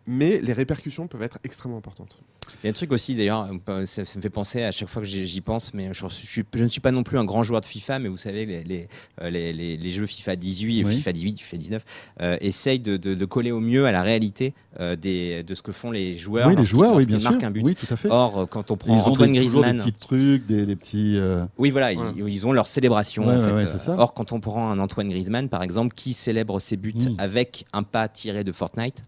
mais les répercussions peuvent être extrêmement importantes. Il y a un truc aussi d'ailleurs, ça, ça me fait penser à chaque fois que j'y pense, mais je, suis- je ne suis pas non plus un grand joueur de FIFA, mais vous savez, les, les, euh, les- les- les jeux FIFA 18, Oui. FIFA 18, FIFA 19 euh, essayent de, de- de coller au mieux à la réalité euh, des, de ce que font les joueurs. Oui, les joueurs, oui, bien sûr. marquent un but. Oui, tout à fait. Or, quand on Ils prend ont Antoine des, toujours des Griezmann, petits trucs, des, des petits. euh, oui, voilà, ils-. Ils, ont leur célébration. Ouais, en fait. ouais, ça. Or, quand on prend un Antoine Griezmann, par exemple, qui célèbre ses buts Mm. avec un pas tiré de Fortnite,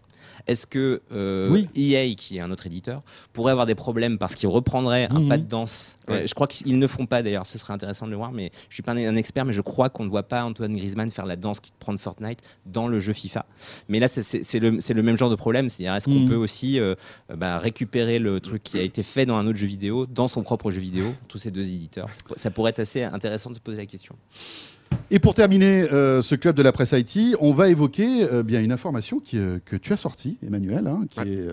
est-ce que euh, Oui. EA, qui est un autre éditeur, pourrait avoir des problèmes parce qu'il reprendrait un Mhm. pas de danse Ouais. Euh, Je crois qu'ils ne le font pas d'ailleurs, ce serait intéressant de le voir, mais je suis pas un, un expert, mais je crois qu'on ne voit pas Antoine Griezmann faire la danse qui prend de Fortnite dans le jeu FIFA. Mais là, c'est- le, même genre de problème, c'est-à-dire est-ce qu'on Mhm. peut aussi euh, euh, bah, récupérer le truc qui a été fait dans un autre jeu vidéo, dans son propre jeu vidéo, tous ces deux éditeurs? Ça pourrait être assez intéressant de se poser la question. Et pour terminer euh, ce club de la presse IT, on va évoquer euh, bien une information qui, euh, que tu as sortie, Emmanuel, hein, qui Ouais. est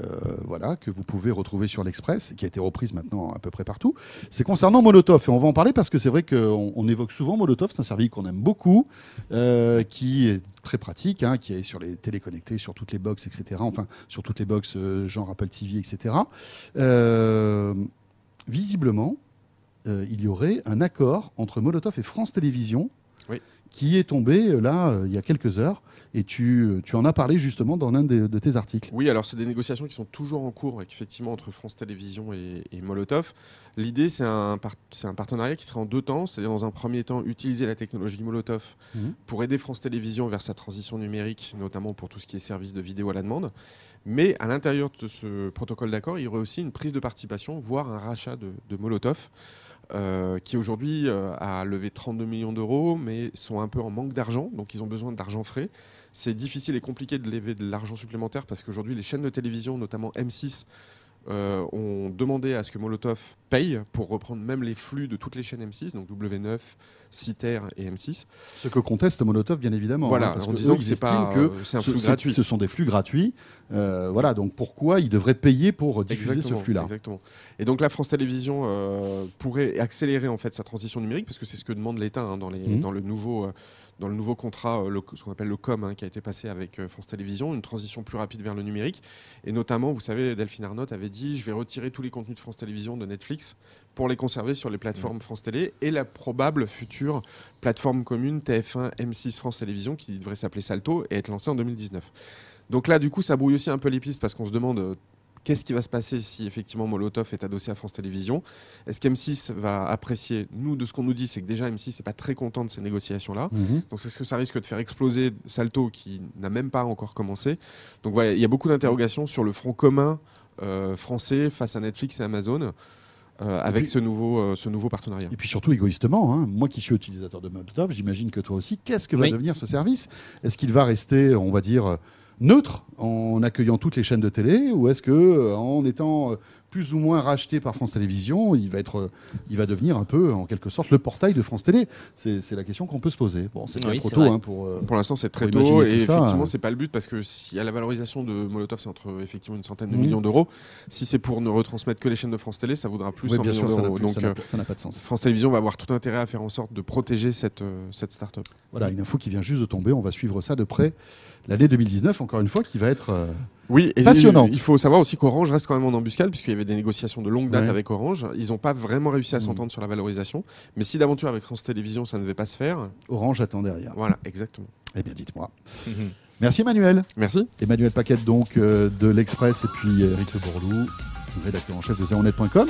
voilà que vous pouvez retrouver sur l'Express, et qui a été reprise maintenant à peu près partout. C'est concernant Molotov et on va en parler parce que c'est vrai qu'on on évoque souvent Molotov, c'est un service qu'on aime beaucoup, qui est très pratique, hein, qui est sur les téléconnectés, sur toutes les box, etc. Enfin sur toutes les box genre Apple TV, etc. Visiblement, il y aurait un accord entre Molotov et France Télévisions Oui. qui est tombé euh, là euh, il y a quelques heures et tu, euh, tu en as parlé justement dans l'un de tes articles. Oui, alors c'est des négociations qui sont toujours en cours, effectivement, entre France Télévisions et, et Molotov. L'idée, c'est un, c'est un partenariat qui sera en deux temps, c'est-à-dire dans un premier temps, utiliser la technologie Molotov Mhm. pour aider France Télévisions vers sa transition numérique, notamment pour tout ce qui est service de vidéo à la demande. Mais à l'intérieur de ce protocole d'accord, il y aurait aussi une prise de participation, voire un rachat de, de Molotov. Euh, qui aujourd'hui euh, a levé 32 millions d'euros, mais sont un peu en manque d'argent, donc ils ont besoin d'argent frais. C'est difficile et compliqué de lever de l'argent supplémentaire parce qu'aujourd'hui, les chaînes de télévision, notamment M6, euh, ont demandé à ce que Molotov paye pour reprendre même les flux de toutes les chaînes M6, donc W9, Citer et M6. Ce que conteste Molotov, bien évidemment. Voilà, hein, parce en que disant eux, que c'est pas, estiment que c'est un ce, flux c'est- gratuit. ce sont des flux gratuits. Euh, voilà, donc pourquoi ils devraient payer pour diffuser ce flux-là Exactement. Et donc la France Télévisions euh, pourrait accélérer en fait sa transition numérique parce que c'est ce que demande l'État hein, dans, les- Mhm. dans le nouveau, euh, dans le nouveau contrat, euh, le- ce qu'on appelle le COM, hein, qui a été passé avec euh, France Télévisions, une transition plus rapide vers le numérique. Et notamment, vous savez, Delphine Arnott avait dit je vais retirer tous les contenus de France Télévisions de Netflix pour les conserver sur les plateformes France Télé et la probable future plateforme commune TF1 M6 France Télévisions qui devrait s'appeler Salto et être lancée en 2019. Donc là, du coup, ça brouille aussi un peu les pistes parce qu'on se demande euh, qu'est-ce qui va se passer si effectivement Molotov est adossé à France Télévisions? Est-ce qu'M6 va apprécier Nous, de ce qu'on nous dit, c'est que déjà M6 n'est pas très content de ces négociations-là. Mhm. Donc est-ce que ça risque de faire exploser Salto qui n'a même pas encore commencé Donc voilà, il y a beaucoup d'interrogations sur le front commun euh, français face à Netflix et Amazon. euh, avec puis- ce, nouveau, euh, ce nouveau partenariat. Et puis surtout égoïstement, hein, moi qui suis utilisateur de Molotov, j'imagine que toi aussi, qu'est-ce que va Oui. devenir ce service? Est-ce qu'il va rester, on va dire, euh, neutre en accueillant toutes les chaînes de télé ou est-ce que euh, en étant euh, plus ou moins racheté par France Télévisions, il va, être, euh, il va devenir un peu, en quelque sorte, le portail de France Télé C'est la question qu'on peut se poser. Bon, c'est Oui, trop tôt hein, pour... euh, Pour l'instant, c'est très tôt et effectivement, hein. c'est pas le but parce que s'il y a la valorisation de Molotov, c'est entre effectivement une centaine de millions d'euros. Si c'est pour ne retransmettre que les chaînes de France Télé, ça vaudra plus oui, 100 bien millions sûr, ça n'a d'euros. plus- Donc ça n'a- euh, pas de sens. France Télévisions va avoir tout intérêt à faire en sorte de protéger cette, euh, cette start-up. Voilà, une info qui vient juste de tomber. On va suivre ça de près. L'année 2019, encore une fois, qui va être... euh, Oui, et Passionnante. il faut savoir aussi qu'Orange reste quand même en embuscade, puisqu'il y avait des négociations de longue date Ouais. avec Orange. Ils n'ont pas vraiment réussi à Mm. s'entendre sur la valorisation. Mais si d'aventure avec France Télévisions, ça ne devait pas se faire, Orange attend derrière. voilà, exactement. Eh bien, dites-moi. Merci Emmanuel. Merci. Emmanuel Paquette donc euh, de l'Express et puis Eric Le Bourlou, rédacteur en chef de zeronet.com.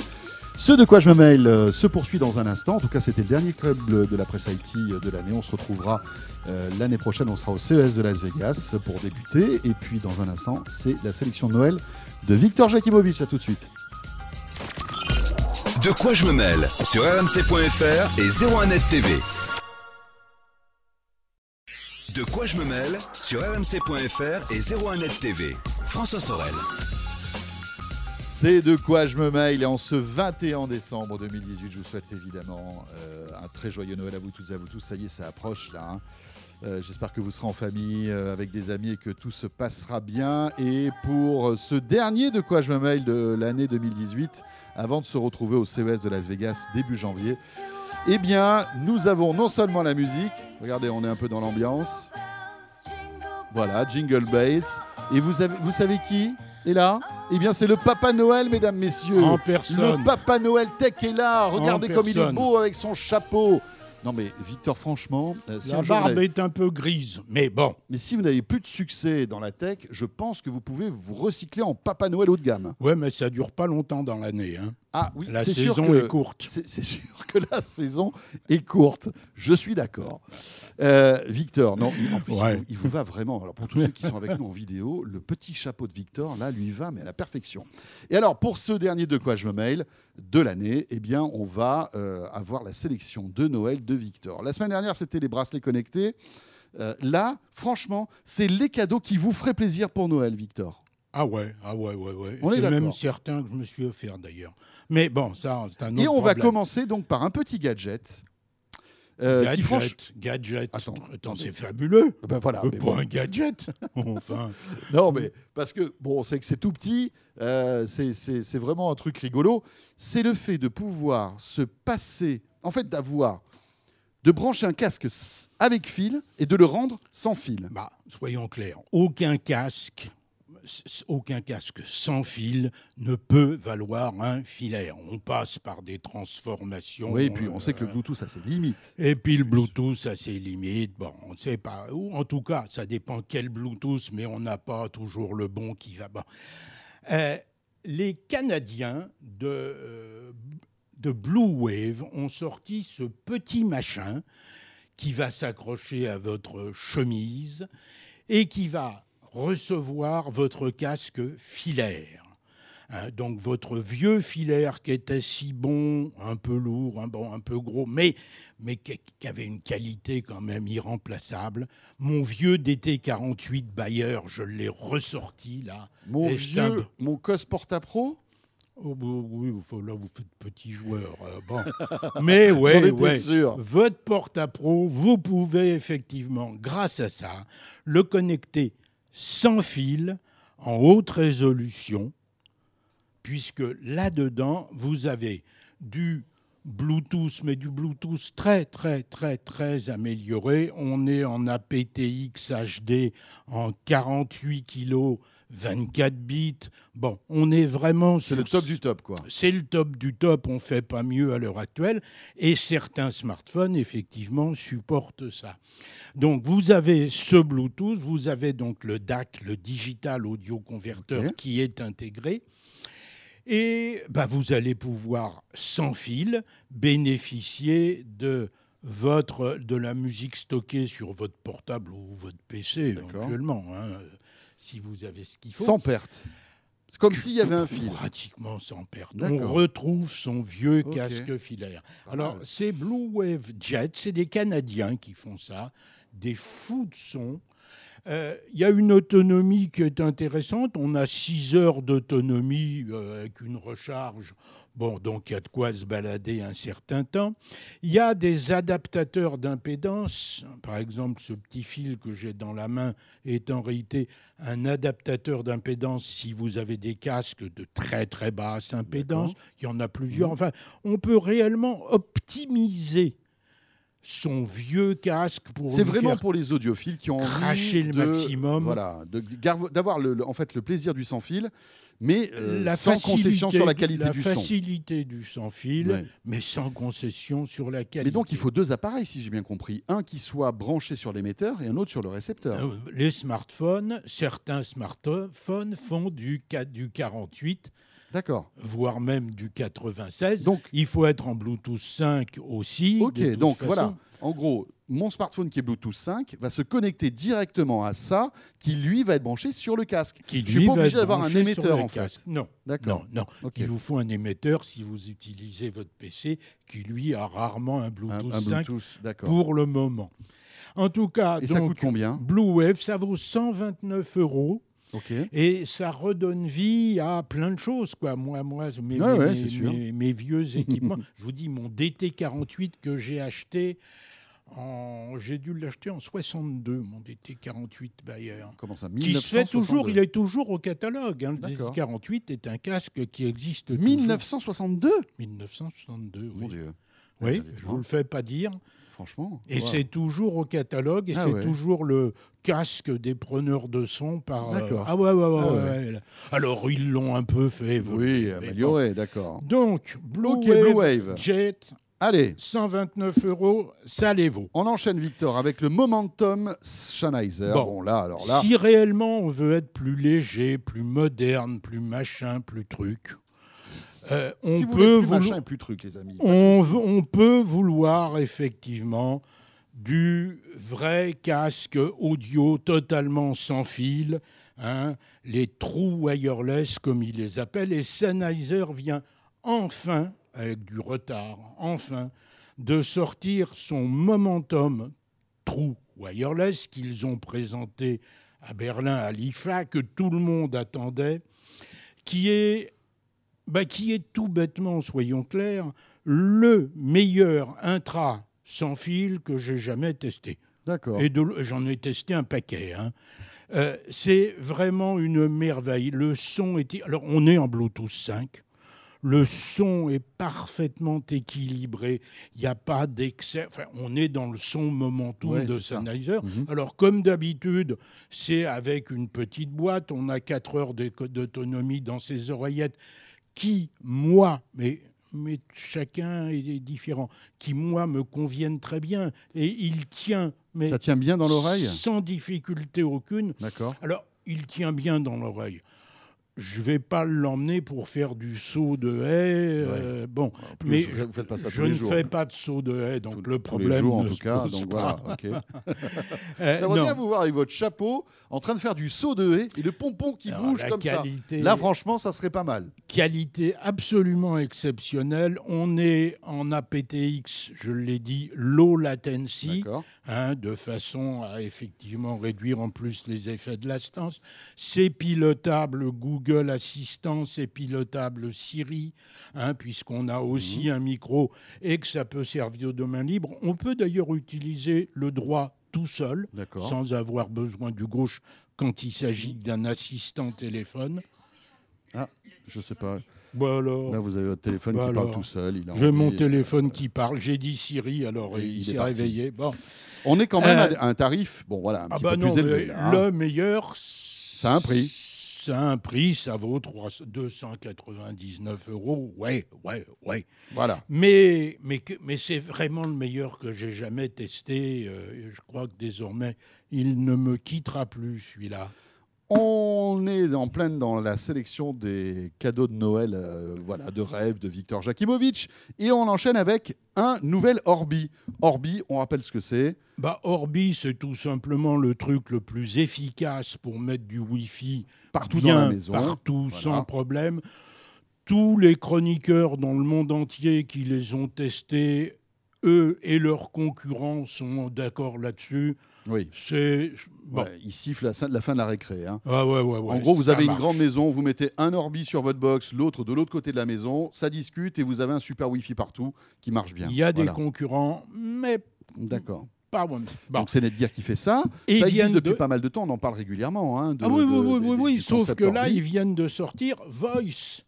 Ce de quoi je me mail euh, se poursuit dans un instant. En tout cas, c'était le dernier club de la presse IT euh, de l'année. On se retrouvera euh, l'année prochaine. On sera au CES de Las Vegas pour débuter. Et puis, dans un instant, c'est la sélection de Noël de Victor Jakimovic. À tout de suite. De quoi je me mêle? Sur rmc.fr et 01net TV. De quoi je me mêle? Sur rmc.fr et 01net TV. François Sorel. C'est de quoi je me mail. Et en ce 21 décembre 2018, je vous souhaite évidemment euh, un très joyeux Noël à vous toutes et à vous tous. Ça y est, ça approche là. hein. Euh, J'espère que vous serez en famille, euh, avec des amis et que tout se passera bien. Et pour ce dernier de quoi je me mail de l'année 2018, avant de se retrouver au CES de Las Vegas début janvier, eh bien, nous avons non seulement la musique, regardez, on est un peu dans l'ambiance. Voilà, Jingle Bells. Et vous savez qui? Est là Eh bien, c'est le Papa Noël, mesdames, messieurs. En personne. Le Papa Noël Tech est là. Regardez comme il est beau avec son chapeau. Non, mais Victor, franchement, euh, si La barbe est un peu grise, mais bon. mais si vous n'avez plus de succès dans la tech, je pense que vous pouvez vous recycler en Papa Noël haut de gamme. Ouais, mais ça dure pas longtemps dans l'année. Hein. Ah oui, La c'est sûr saison que- est courte. C'est sûr que la saison est courte. Je suis d'accord. Euh, Victor, non, il- en plus, il Ouais. vous- il, vous va vraiment. Alors, pour tous ceux qui sont avec nous en vidéo, le petit chapeau de Victor, là, lui va, mais à la perfection. Et alors, pour ce dernier de quoi je me mail de l'année, eh bien, on va euh, avoir la sélection de Noël de Victor. La semaine dernière, c'était les bracelets connectés. Euh, là, franchement, c'est les cadeaux qui vous feraient plaisir pour Noël, Victor. Ah ouais, ah ouais, ouais, ouais. On est C'est même certain que je me suis offert d'ailleurs. Mais bon, ça, c'est un autre Et on va commencer donc par un petit gadget. euh, qui, gadget, franchement, gadget. Attends, Attends, c'est fabuleux. ben voilà. Euh, mais Pour bon. un gadget. enfin. Non, mais parce que, bon, on sait que c'est tout petit, euh, c'est- c'est c'est vraiment un truc rigolo. C'est le fait de pouvoir se passer, en fait, d'avoir, de brancher un casque avec fil et de le rendre sans fil. Bah, soyons clairs, aucun casque, aucun casque sans fil ne peut valoir un filaire. On passe par des transformations. Oui, et puis on sait que le euh, Bluetooth a ses limites. Et puis le Bluetooth a ses limites. Bon, on ne sait pas. Ou en tout cas, ça dépend quel Bluetooth, mais on n'a pas toujours le bon qui va. Bon. Euh, les Canadiens de, euh, de Blue Wave ont sorti ce petit machin qui va s'accrocher à votre chemise et qui va recevoir votre casque filaire. Hein, donc votre vieux filaire qui était si bon, un peu lourd, un, bon, un peu gros, mais, mais qui, avait une qualité quand même irremplaçable. Mon vieux DT48 Bayer, je l'ai ressorti là. Mon vieux, mon COS Porta Pro, Oh, bah, oui, là vous faites petit joueur. euh, bon. Mais ouais, ouais. sûr. Votre porte-à-pro, vous pouvez effectivement, grâce à ça, le connecter sans fil, en haute résolution, puisque là-dedans, vous avez du Bluetooth, mais du Bluetooth très, très, très, très amélioré. On est en aptX HD en 48 kg, 24 bits. Bon, on est vraiment C'est le top du top, quoi. c'est le top du top, on fait pas mieux à l'heure actuelle, et certains smartphones, effectivement, supportent ça. Donc, vous avez ce Bluetooth, vous avez donc le DAC, le Digital Audio Converter, qui est intégré, et bah, vous allez pouvoir, sans fil, bénéficier de votre de la musique stockée sur votre portable ou votre PC éventuellement, hein, si vous avez ce qu'il faut. Sans perte. C'est comme s'il y avait un fil. Pratiquement sans perte. On retrouve son vieux casque filaire. Alors, c'est Blue Wave Jet, c'est des Canadiens qui font ça, des fous de son. Euh, Il y a une autonomie qui est intéressante. On a 6 heures d'autonomie euh, avec une recharge. Bon, donc il y a de quoi se balader un certain temps. Il y a des adaptateurs d'impédance. Par exemple, ce petit fil que j'ai dans la main est en réalité un adaptateur d'impédance si vous avez des casques de très très basse impédance. Il y en a plusieurs. Enfin, on peut réellement optimiser son vieux casque pour C'est vraiment pour les audiophiles qui ont envie cracher le de- maximum. Voilà, d'avoir le, le- en fait le plaisir du sans fil, mais euh, la sans concession sur la qualité la du son. facilité du sans fil, Ouais. mais sans concession sur la qualité. Mais donc il faut deux appareils si j'ai bien compris, un qui soit branché sur l'émetteur et un autre sur le récepteur. Euh, Les smartphones, certains smartphones font du, 4 du 48, D'accord. voire même du 96. Donc Il faut être en Bluetooth 5 aussi. ok, de toute donc façon. voilà. En gros, mon smartphone qui est Bluetooth 5 va se connecter directement à ça, qui lui va être branché sur le casque. Qui, Je suis lui, pas obligé d'avoir un émetteur, le en fait. casque. Non, D'accord. non, non. Ok. Il vous faut un émetteur si vous utilisez votre PC, qui lui a rarement un Bluetooth un 5 Bluetooth, d'accord. pour le moment. En tout cas, Et ça donc, coûte combien? Blue Wave, ça vaut 129 euros. Et ça redonne vie à plein de choses, quoi. Moi, moi, mes, ouais, vieux équipements. je vous dis, mon DT48 que j'ai acheté, en... j'ai dû l'acheter en 62, mon DT48 Bayer. Comment ça Qui se fait toujours, 1962. il est toujours au catalogue. hein. Le D'accord. DT48 est un casque qui existe toujours. 1962 1962, Mon oui. Dieu. Oui, je vous dites-moi. le fais pas dire. Franchement. Et wow. c'est toujours au catalogue et Ah c'est ouais. toujours le casque des preneurs de son par. euh, D'accord. Ah ouais, ouais, ouais, Ah ouais, ouais. Alors ils l'ont un peu fait. Oui, amélioré, d'accord. Donc, Blue, Wave, Blue Wave. Jet, Allez, 129 euros, ça les vaut. on enchaîne, Victor, avec le Momentum Sennheiser. Bon. Bon, là, alors là, Si réellement on veut être plus léger, plus moderne, plus machin, plus truc, euh, on, si vous peut voulez plus vouloir- machin et plus truc, les amis. on, v- on peut vouloir effectivement du vrai casque audio totalement sans fil, hein, les trous wireless comme ils les appellent, et Sennheiser vient enfin, avec du retard, enfin, de sortir son Momentum trou wireless qu'ils ont présenté à Berlin, à l'IFA, que tout le monde attendait, qui est, bah, qui est tout bêtement, soyons clairs, le meilleur intra sans fil que j'ai jamais testé. D'accord. Et j'en ai testé un paquet. hein. Euh, c'est vraiment une merveille. Le son est. Alors, on est en Bluetooth 5. Le son est parfaitement équilibré. Il n'y a pas d'excès. Enfin, on est dans le son momentum Ouais, de. Sennheiser. Mhm. Alors, comme d'habitude, c'est avec une petite boîte. On a 4 heures d'autonomie dans ces oreillettes qui, moi, mais, mais chacun est différent, qui, moi, me conviennent très bien. Et il tient, mais Ça tient bien dans l'oreille? sans difficulté aucune. D'accord. Alors, il tient bien dans l'oreille. Je vais pas l'emmener pour faire du saut de haie. euh, bon, plus, mais vous faites pas ça je tous les ne jours. fais pas de saut de haie, donc le tous les problème en tout se cas. pose Donc pas. voilà, ok. Euh, J'aimerais bien vous voir avec votre chapeau en train de faire du saut de haie et le pompon qui Alors, bouge comme ça. qualité- Là, franchement, ça serait pas mal. qualité absolument exceptionnelle. On est en aptX, je l'ai dit, low latency, D'accord. Hein, de façon à effectivement réduire en plus les effets de latence. C'est pilotable Google Assistant, c'est pilotable Siri, hein, puisqu'on a aussi un micro et que ça peut servir de main libre. On peut d'ailleurs utiliser le droit tout seul, sans avoir besoin du gauche, quand il s'agit d'un assistant téléphone. Ah, je sais pas. Bah alors, Là, vous avez votre téléphone Bah qui parle tout seul. j'ai mon envie. téléphone qui parle. J'ai dit Siri, alors Et il, il est s'est réveillé. Bon. On est quand même Euh, à un tarif, bon voilà, un Ah petit bah peu non, plus élevé. là, hein. le meilleur, Ça a un prix. Ça a un prix, ça vaut 300 299 euros. Ouais, ouais, ouais. Voilà. Mais, mais, mais c'est vraiment le meilleur que j'ai jamais testé. euh, je crois que désormais, il ne me quittera plus, celui-là. On est en pleine dans la sélection des cadeaux de Noël, euh, voilà, de rêve de Victor Jakimovic, et on enchaîne avec un nouvel Orbi. Orbi, on rappelle ce que c'est. Bah, Orbi, c'est tout simplement le truc le plus efficace pour mettre du Wi-Fi Partout bien dans la maison. partout, Voilà. sans problème. Tous les chroniqueurs dans le monde entier qui les ont testés, eux et leurs concurrents sont d'accord là-dessus. Oui. C'est bon. Ouais, il siffle la, la fin de la récré. hein. Ah ouais, ouais, ouais, en gros, vous avez une grande maison, vous mettez un Orbi sur votre box, l'autre de l'autre côté de la maison, ça discute et vous avez un super Wi-Fi partout qui marche bien. Il y a des concurrents, mais D'accord. bon. Donc c'est Netgear qui fait ça. Et ça existe depuis de- pas mal de temps, on en parle régulièrement. hein, de- Ah oui, de- oui, oui, des- oui, sauf que là, ils viennent de sortir Voice.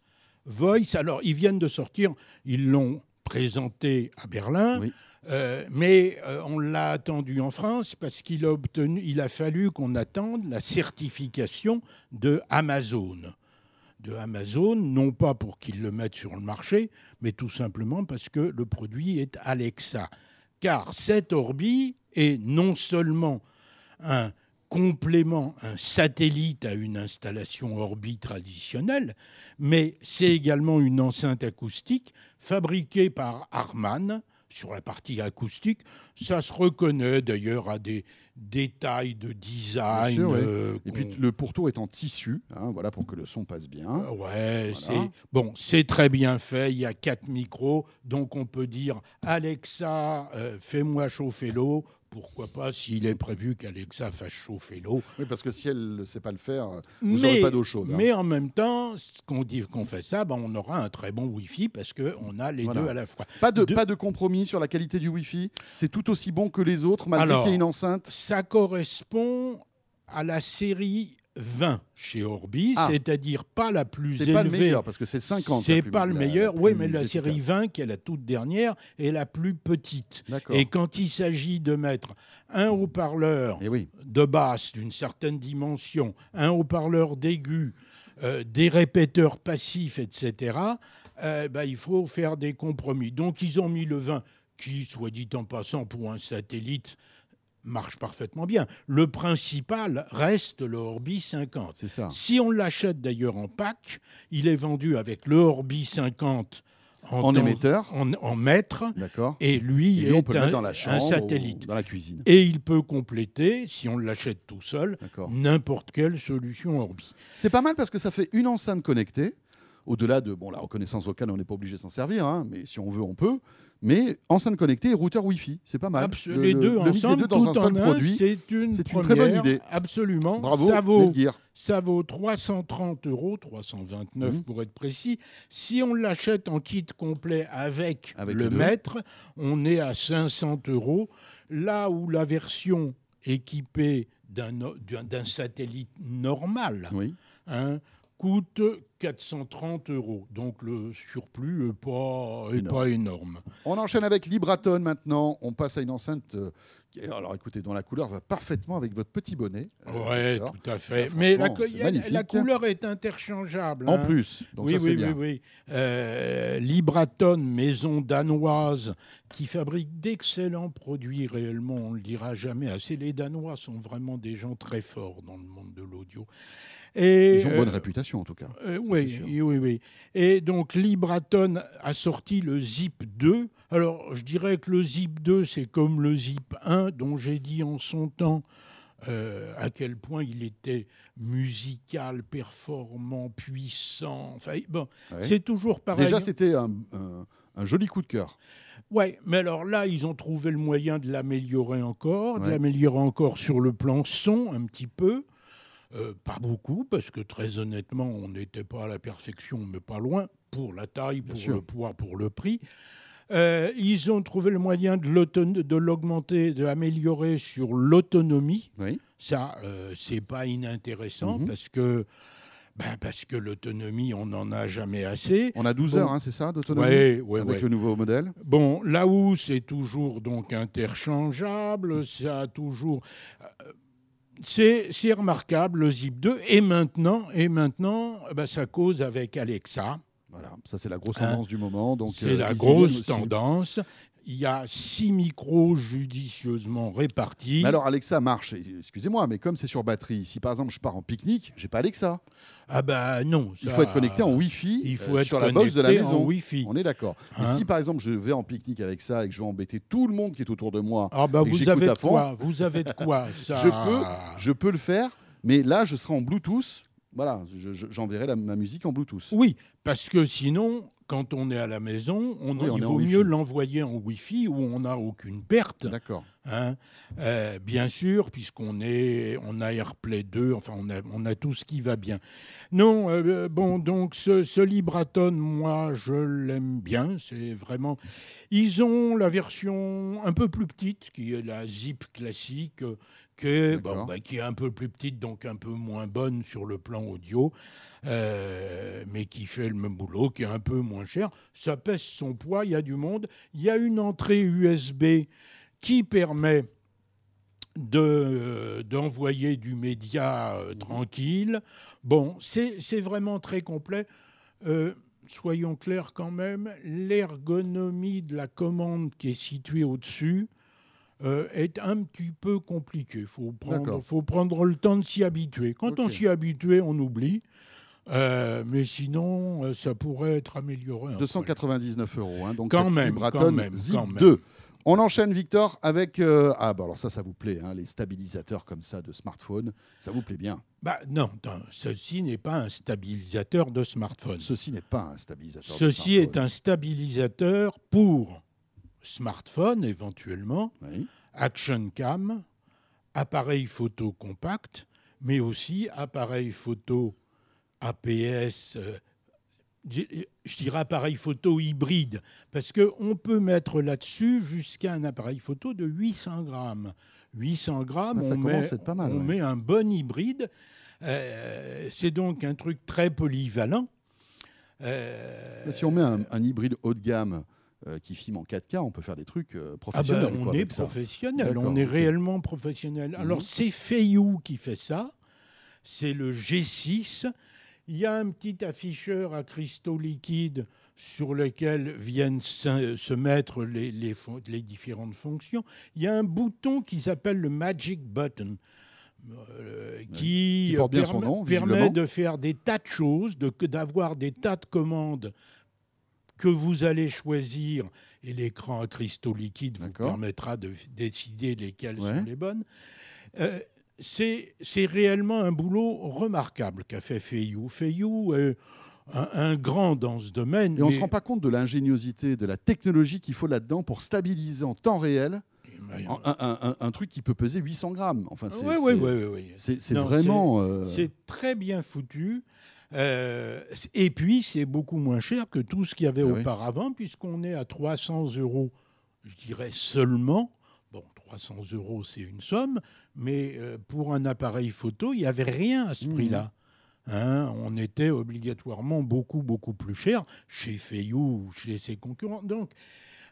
Voice, alors, ils viennent de sortir, ils l'ont présenté à Berlin, Oui. euh, mais euh, on l'a attendu en France parce qu'il a obtenu, il a fallu qu'on attende la certification de Amazon. De Amazon, non pas pour qu'ils le mettent sur le marché, mais tout simplement parce que le produit est Alexa. Car cet Orbi est non seulement un complément, un satellite à une installation Orbi traditionnelle, mais c'est également une enceinte acoustique fabriquée par Harman sur la partie acoustique. Ça se reconnaît d'ailleurs à des détails de design. sûr, euh, Et puis le pourtour est en tissu, hein, voilà pour que le son passe bien. euh, Ouais, Voilà. c'est bon, c'est très bien fait. Il y a quatre micros, donc on peut dire Alexa, euh, fais-moi chauffer l'eau. Pourquoi pas s'il est prévu qu'Alexa fasse chauffer l'eau. Oui, parce que si elle ne sait pas le faire, vous n'aurez pas d'eau chaude. hein. mais en même temps, qu'on dit qu'on fait ça, ben, on aura un très bon Wi-Fi parce que on a les Voilà. deux à la fois. Pas de, de- pas de compromis sur la qualité du Wi-Fi. C'est tout aussi bon que les autres, malgré qu'il y ait une enceinte. Ça correspond à la série 20 chez Orbi, Ah. c'est-à-dire pas la plus C'est élevée. pas le meilleur, parce que c'est le 50. C'est la plus- pas le meilleur, la oui, mais la série efficace. 20, qui est la toute dernière, est la plus petite. Et quand il s'agit de mettre un haut-parleur oui. de basse d'une certaine dimension, un haut-parleur d'aigu, euh, des répéteurs passifs, etc., euh, bah, il faut faire des compromis. Donc ils ont mis le 20, qui, soit dit en passant, pour un satellite, marche parfaitement bien. Le principal reste le Orbi 50. C'est ça. Si on l'achète d'ailleurs en pack, il est vendu avec le Orbi 50 en, En temps- émetteur. en, en mètre, D'accord. et lui Et lui, on est peut un, mettre dans la un satellite. dans la cuisine. Et il peut compléter, si on l'achète tout seul, n'importe quelle solution Orbi. C'est pas mal parce que ça fait une enceinte connectée. Au-delà de bon, la reconnaissance vocale, on n'est pas obligé de s'en servir, hein, mais si on veut, on peut. Mais enceinte connectée et routeur Wi-Fi, c'est pas mal. Le- les le- deux le ensemble, deux dans un seul produit, c'est une, très bonne idée. Absolument. Bravo, ça vaut, ça vaut 330 euros, 329 Mhm. pour être précis. Si on l'achète en kit complet avec, Avec le mètre, on est à 500 euros. Là où la version équipée d'un satellite normal Oui. hein, coûte 430 euros. Donc le surplus n'est pas, est pas énorme. On enchaîne avec Libraton maintenant. On passe à une enceinte. euh, qui- alors écoutez, dont la couleur va parfaitement avec votre petit bonnet. euh, Victor. tout à fait. Ah, Mais la, a- couleur est interchangeable. En hein. plus, donc oui, ça oui, bien. oui, oui. Euh, Libraton, maison danoise, qui fabrique d'excellents produits réellement, on ne le dira jamais assez. Les Danois sont vraiment des gens très forts dans le monde de l'audio. Et, Ils ont bonne réputation en tout cas. Oui, oui, oui, oui. Et donc Libraton a sorti le Zip 2. Alors, je dirais que le Zip 2, c'est comme le Zip 1, dont j'ai dit en son temps euh, à quel point il était musical, performant, puissant. Enfin, bon, Ouais. c'est toujours pareil. Déjà, c'était un, un- un joli coup de cœur. Ouais, mais alors là, ils ont trouvé le moyen de l'améliorer encore, de l'améliorer encore sur le plan son, un petit peu. Euh, pas beaucoup, parce que très honnêtement, on n'était pas à la perfection, mais pas loin, pour la taille, pour sûr. le poids, pour le prix. Euh, ils ont trouvé le moyen de l'augmenter, de l'améliorer sur l'autonomie. Oui. Ça, euh, c'est pas inintéressant Mhm. parce que Ben, parce que l'autonomie, on n'en a jamais assez. On a 12 Bon. heures, hein, c'est ça, d'autonomie Ouais, ouais, Avec ouais. le nouveau modèle? Bon, là où c'est toujours donc interchangeable, ça a toujours. C'est remarquable, le Zip 2. Et maintenant, et maintenant ben, ça cause avec Alexa. Voilà, ça c'est la grosse Hein tendance du moment. Donc, C'est euh, la grosse tendance. Il y a six micros judicieusement répartis. Mais alors Alexa marche, excusez-moi, mais comme c'est sur batterie, si par exemple je pars en pique-nique, j'ai pas Alexa. ah bah non. Il faut être connecté en Wi-Fi Il faut euh, être sur la box de la maison. Wi-Fi. On est d'accord. Mais Hein si par exemple je vais en pique-nique avec ça et que je vais embêter tout le monde qui est autour de moi, Ah bah et vous avez à de fond, quoi Vous avez de quoi ça... je peux, je peux le faire, mais là je serai en Bluetooth. Voilà, je- je- j'enverrai ma musique en Bluetooth. Oui, parce que sinon, quand on est à la maison, on, Oui, on il vaut Wi-Fi. mieux l'envoyer en Wi-Fi où on n'a aucune perte. D'accord. hein. Euh, bien sûr, puisqu'on est, on a AirPlay 2, enfin on a, on a tout ce qui va bien. Non, euh, bon, donc ce, ce Libraton, moi je l'aime bien, c'est vraiment... Ils ont la version un peu plus petite, qui est la Zip classique, euh, qui est, bon, D'accord. bah, qui est un peu plus petite, donc un peu moins bonne sur le plan audio, euh, mais qui fait le même boulot, qui est un peu moins cher. Ça pèse son poids, il y a du monde. Il y a une entrée USB qui permet de, euh, d'envoyer du média euh, tranquille. Bon, c'est, c'est vraiment très complet. Soyons clairs quand même, l'ergonomie de la commande qui est située au-dessus euh, est un petit peu compliquée. Il faut prendre, faut prendre le temps de s'y habituer. Quand on s'y est habitué, on oublie. Euh, mais sinon, euh, ça pourrait être amélioré. un peu. 299 euros. hein, donc Quand cette même, quand même, Zip quand même. 2. On enchaîne, Victor, avec. euh, Ah, bah alors ça, ça vous plaît, hein, les stabilisateurs comme ça de smartphone. Ça vous plaît bien? Bah, non, ceci n'est pas un stabilisateur de smartphone. Ceci n'est pas un stabilisateur. de Ceci est smartphone. un stabilisateur pour smartphone éventuellement, Oui. action cam, appareil photo compact, mais aussi appareil photo APS. euh, je dirais appareil photo hybride, parce qu'on peut mettre là-dessus jusqu'à un appareil photo de 800 grammes. 800 grammes, ça on, commence met, mal, on ouais. met un bon hybride. Euh, c'est donc un truc très polyvalent. Euh, Si on met un, un hybride haut de gamme euh, qui filme en 4K, on peut faire des trucs euh, ah ben, professionnels. on quoi, est avec ça. professionnel, on est réellement professionnel. Alors Mhm. c'est Feiyu qui fait ça, c'est le G6. Il y a un petit afficheur à cristaux liquides sur lequel viennent se, mettre les, les fon- les différentes fonctions. Il y a un bouton qui s'appelle le Magic Button. euh, qui, Qui porte bien son permet, nom, permet visiblement. de faire des tas de choses, de- d'avoir des tas de commandes que vous allez choisir et l'écran à cristaux liquides vous permettra de décider lesquelles Ouais. sont les bonnes. Euh, c'est réellement un boulot remarquable qu'a fait Feiyu. Feiyu est un, un grand dans ce domaine. Et on ne se rend pas compte de l'ingéniosité, de la technologie qu'il faut là-dedans pour stabiliser en temps réel mais- un, un- truc qui peut peser 800 grammes. Enfin, c'est c'est Non, vraiment. euh, C'est très bien foutu. Euh, et puis, c'est beaucoup moins cher que tout ce qu'il y avait Ah oui. auparavant, puisqu'on est à 300 euros, je dirais seulement. Bon, 300 euros, c'est une somme, mais euh, pour un appareil photo, il n'y avait rien à ce Mhm. prix-là. Hein, on était obligatoirement beaucoup, beaucoup plus cher chez Feiyu ou chez ses concurrents. Donc,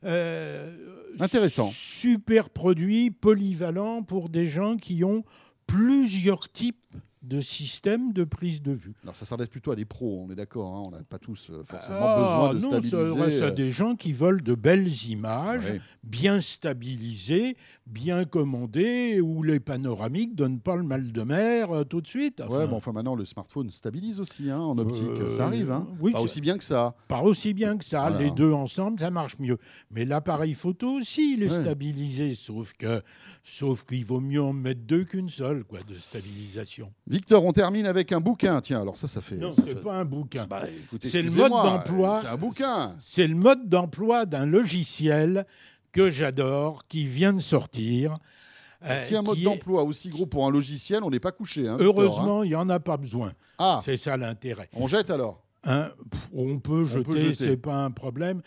euh, Intéressant. Super produit, polyvalent pour des gens qui ont plusieurs types de systèmes de prise de vue. Alors, ça s'adresse plutôt à des pros, on est d'accord. hein, on n'a pas tous euh, forcément Ah, besoin de non, ça stabiliser. adresse à euh, des gens qui veulent de belles images, ouais. bien stabilisées, bien commandées, où les panoramiques donnent pas le mal de mer euh, tout de suite. Enfin, Ouais, bon, enfin maintenant le smartphone stabilise aussi hein, en optique, Euh, ça arrive. Hein. oui, pas ça- aussi bien que ça. Pas aussi bien que ça. Voilà. Les deux ensemble, ça marche mieux. Mais l'appareil photo aussi, il est Ouais. stabilisé, sauf que, sauf qu'il vaut mieux en mettre deux qu'une seule, quoi, de stabilisation. Victor, on termine avec un bouquin. Tiens, alors ça, ça fait. Non, c'est fait- pas un bouquin. Bah, C'est le mode d'emploi. C'est un bouquin. C'est le mode d'emploi d'un logiciel que j'adore, qui vient de sortir. euh, si un mode est- d'emploi aussi gros pour un logiciel, on n'est pas couché. hein, Victor, hein. Heureusement, il n'y en a pas besoin. Ah, C'est ça l'intérêt. on jette alors? Hein, on peut jeter, jeter. c'est pas un problème.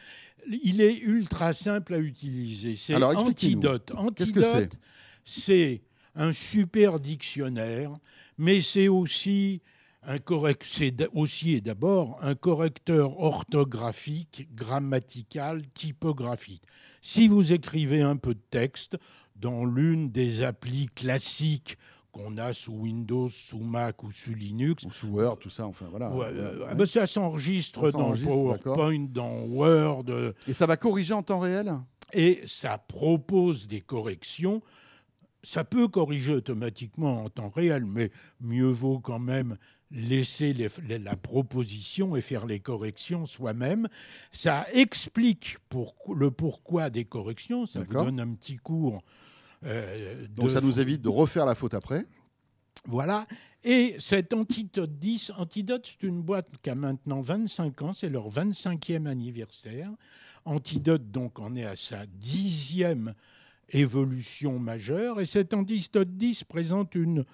Il est ultra simple à utiliser. C'est. Antidote. Antidote, c'est un super dictionnaire, mais c'est aussi un correct, c'est d- aussi et d'abord un correcteur orthographique, grammatical, typographique. Si vous écrivez un peu de texte dans l'une des applis classiques qu'on a sous Windows, sous Mac ou sous Linux, Ou sous Word, tout ça, enfin voilà. ouais, Ouais, euh, ah ben, ça s'enregistre dans PowerPoint, dans Word, euh, Et ça va corriger en temps réel? Et ça propose des corrections. Ça peut corriger automatiquement en temps réel, mais mieux vaut quand même laisser les- les- la proposition et faire les corrections soi-même. Ça explique pour, le pourquoi des corrections, ça vous donne un petit cours. euh, Donc ça nous évite de refaire la faute après. Voilà. Et cet Antidote 10, Antidote, c'est une boîte qui a maintenant 25 ans, c'est leur 25e anniversaire. Antidote, donc, en est à sa dixième évolution majeure. Et cet Antidote 10 présente une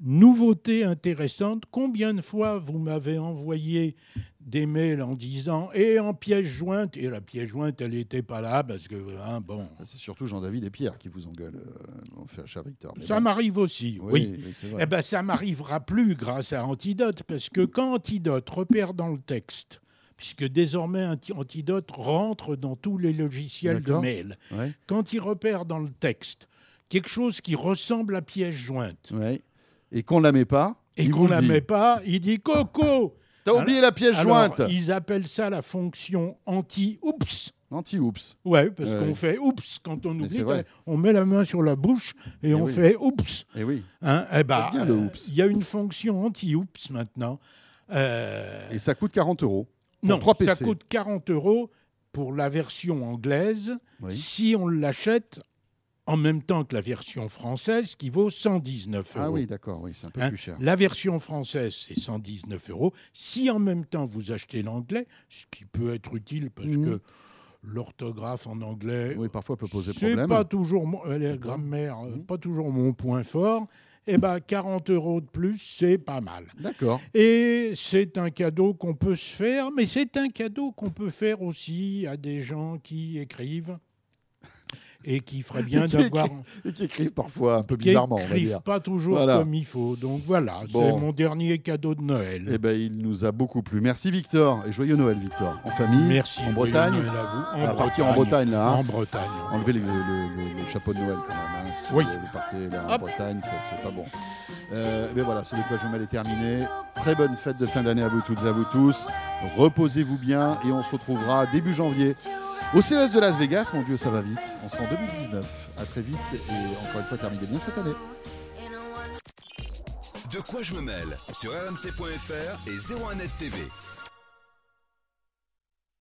nouveauté intéressante. Combien de fois vous m'avez envoyé des mails en disant et en pièce jointe et la pièce jointe elle n'était pas là parce que hein, bon C'est surtout Jean-David et Pierre qui vous engueulent, euh, mon cher- Victor. Ça bon. m'arrive aussi oui, oui. Eh ben, ça m'arrivera plus grâce à Antidote, parce que quand Antidote repère dans le texte, puisque désormais Anti- Antidote rentre dans tous les logiciels de mail, Ouais, quand il repère dans le texte quelque chose qui ressemble à pièce jointe, ouais. Et qu'on la met pas. et qu'on vous la le dit. met pas, il dit Coco T'as oublié la pièce Alors, jointe. ils appellent ça la fonction anti-oups. Anti-oups. Ouais, parce Ouais. qu'on fait oups quand on oublie. vrai. On met la main sur la bouche et, Eh on oui. fait oups. Eh oui. Hein, eh ben, C'est bien, le euh, oups. Il y a une fonction anti-oups maintenant. Euh, Et ça coûte 40 euros. Non, 3 ça PC. coûte 40 euros pour la version anglaise Oui. si on l'achète en même temps que la version française qui vaut 119 euros. Ah oui, d'accord, oui, c'est un peu Hein, plus cher. La version française, c'est 119 euros. Si en même temps vous achetez l'anglais, ce qui peut être utile parce Mhm. que l'orthographe en anglais, Oui, parfois peut poser c'est problème. pas toujours mon- euh, la grammaire, euh, Mhm. pas toujours mon point fort. Eh ben 40 euros de plus, c'est pas mal. D'accord. Et c'est un cadeau qu'on peut se faire, mais c'est un cadeau qu'on peut faire aussi à des gens qui écrivent et qui feraient bien qui d'avoir. Et qui écrivent parfois un peu qui bizarrement, va écrivent pas toujours Voilà. comme il faut. Donc voilà, Bon. c'est mon dernier cadeau de Noël. Eh ben, il nous a beaucoup plu. Merci Victor et joyeux Noël Victor. En famille, Merci. en Bretagne. Noël à vous. Va partir en Bretagne là. hein. En Bretagne. Enlevez le, le- le- le chapeau de Noël quand même. hein. Si Oui. vous partez là en Hop. Bretagne, ça c'est pas bon. Euh, mais voilà, ce de quoi je me mêle est terminé. Très bonne fête de fin d'année à vous toutes et à vous tous. Reposez-vous bien et on se retrouvera début janvier au CES de Las Vegas. Mon Dieu, ça va vite. On sera en 2019. À très vite et encore une fois terminez bien cette année. De quoi je me mêle? Sur rmc.fr et 01net TV.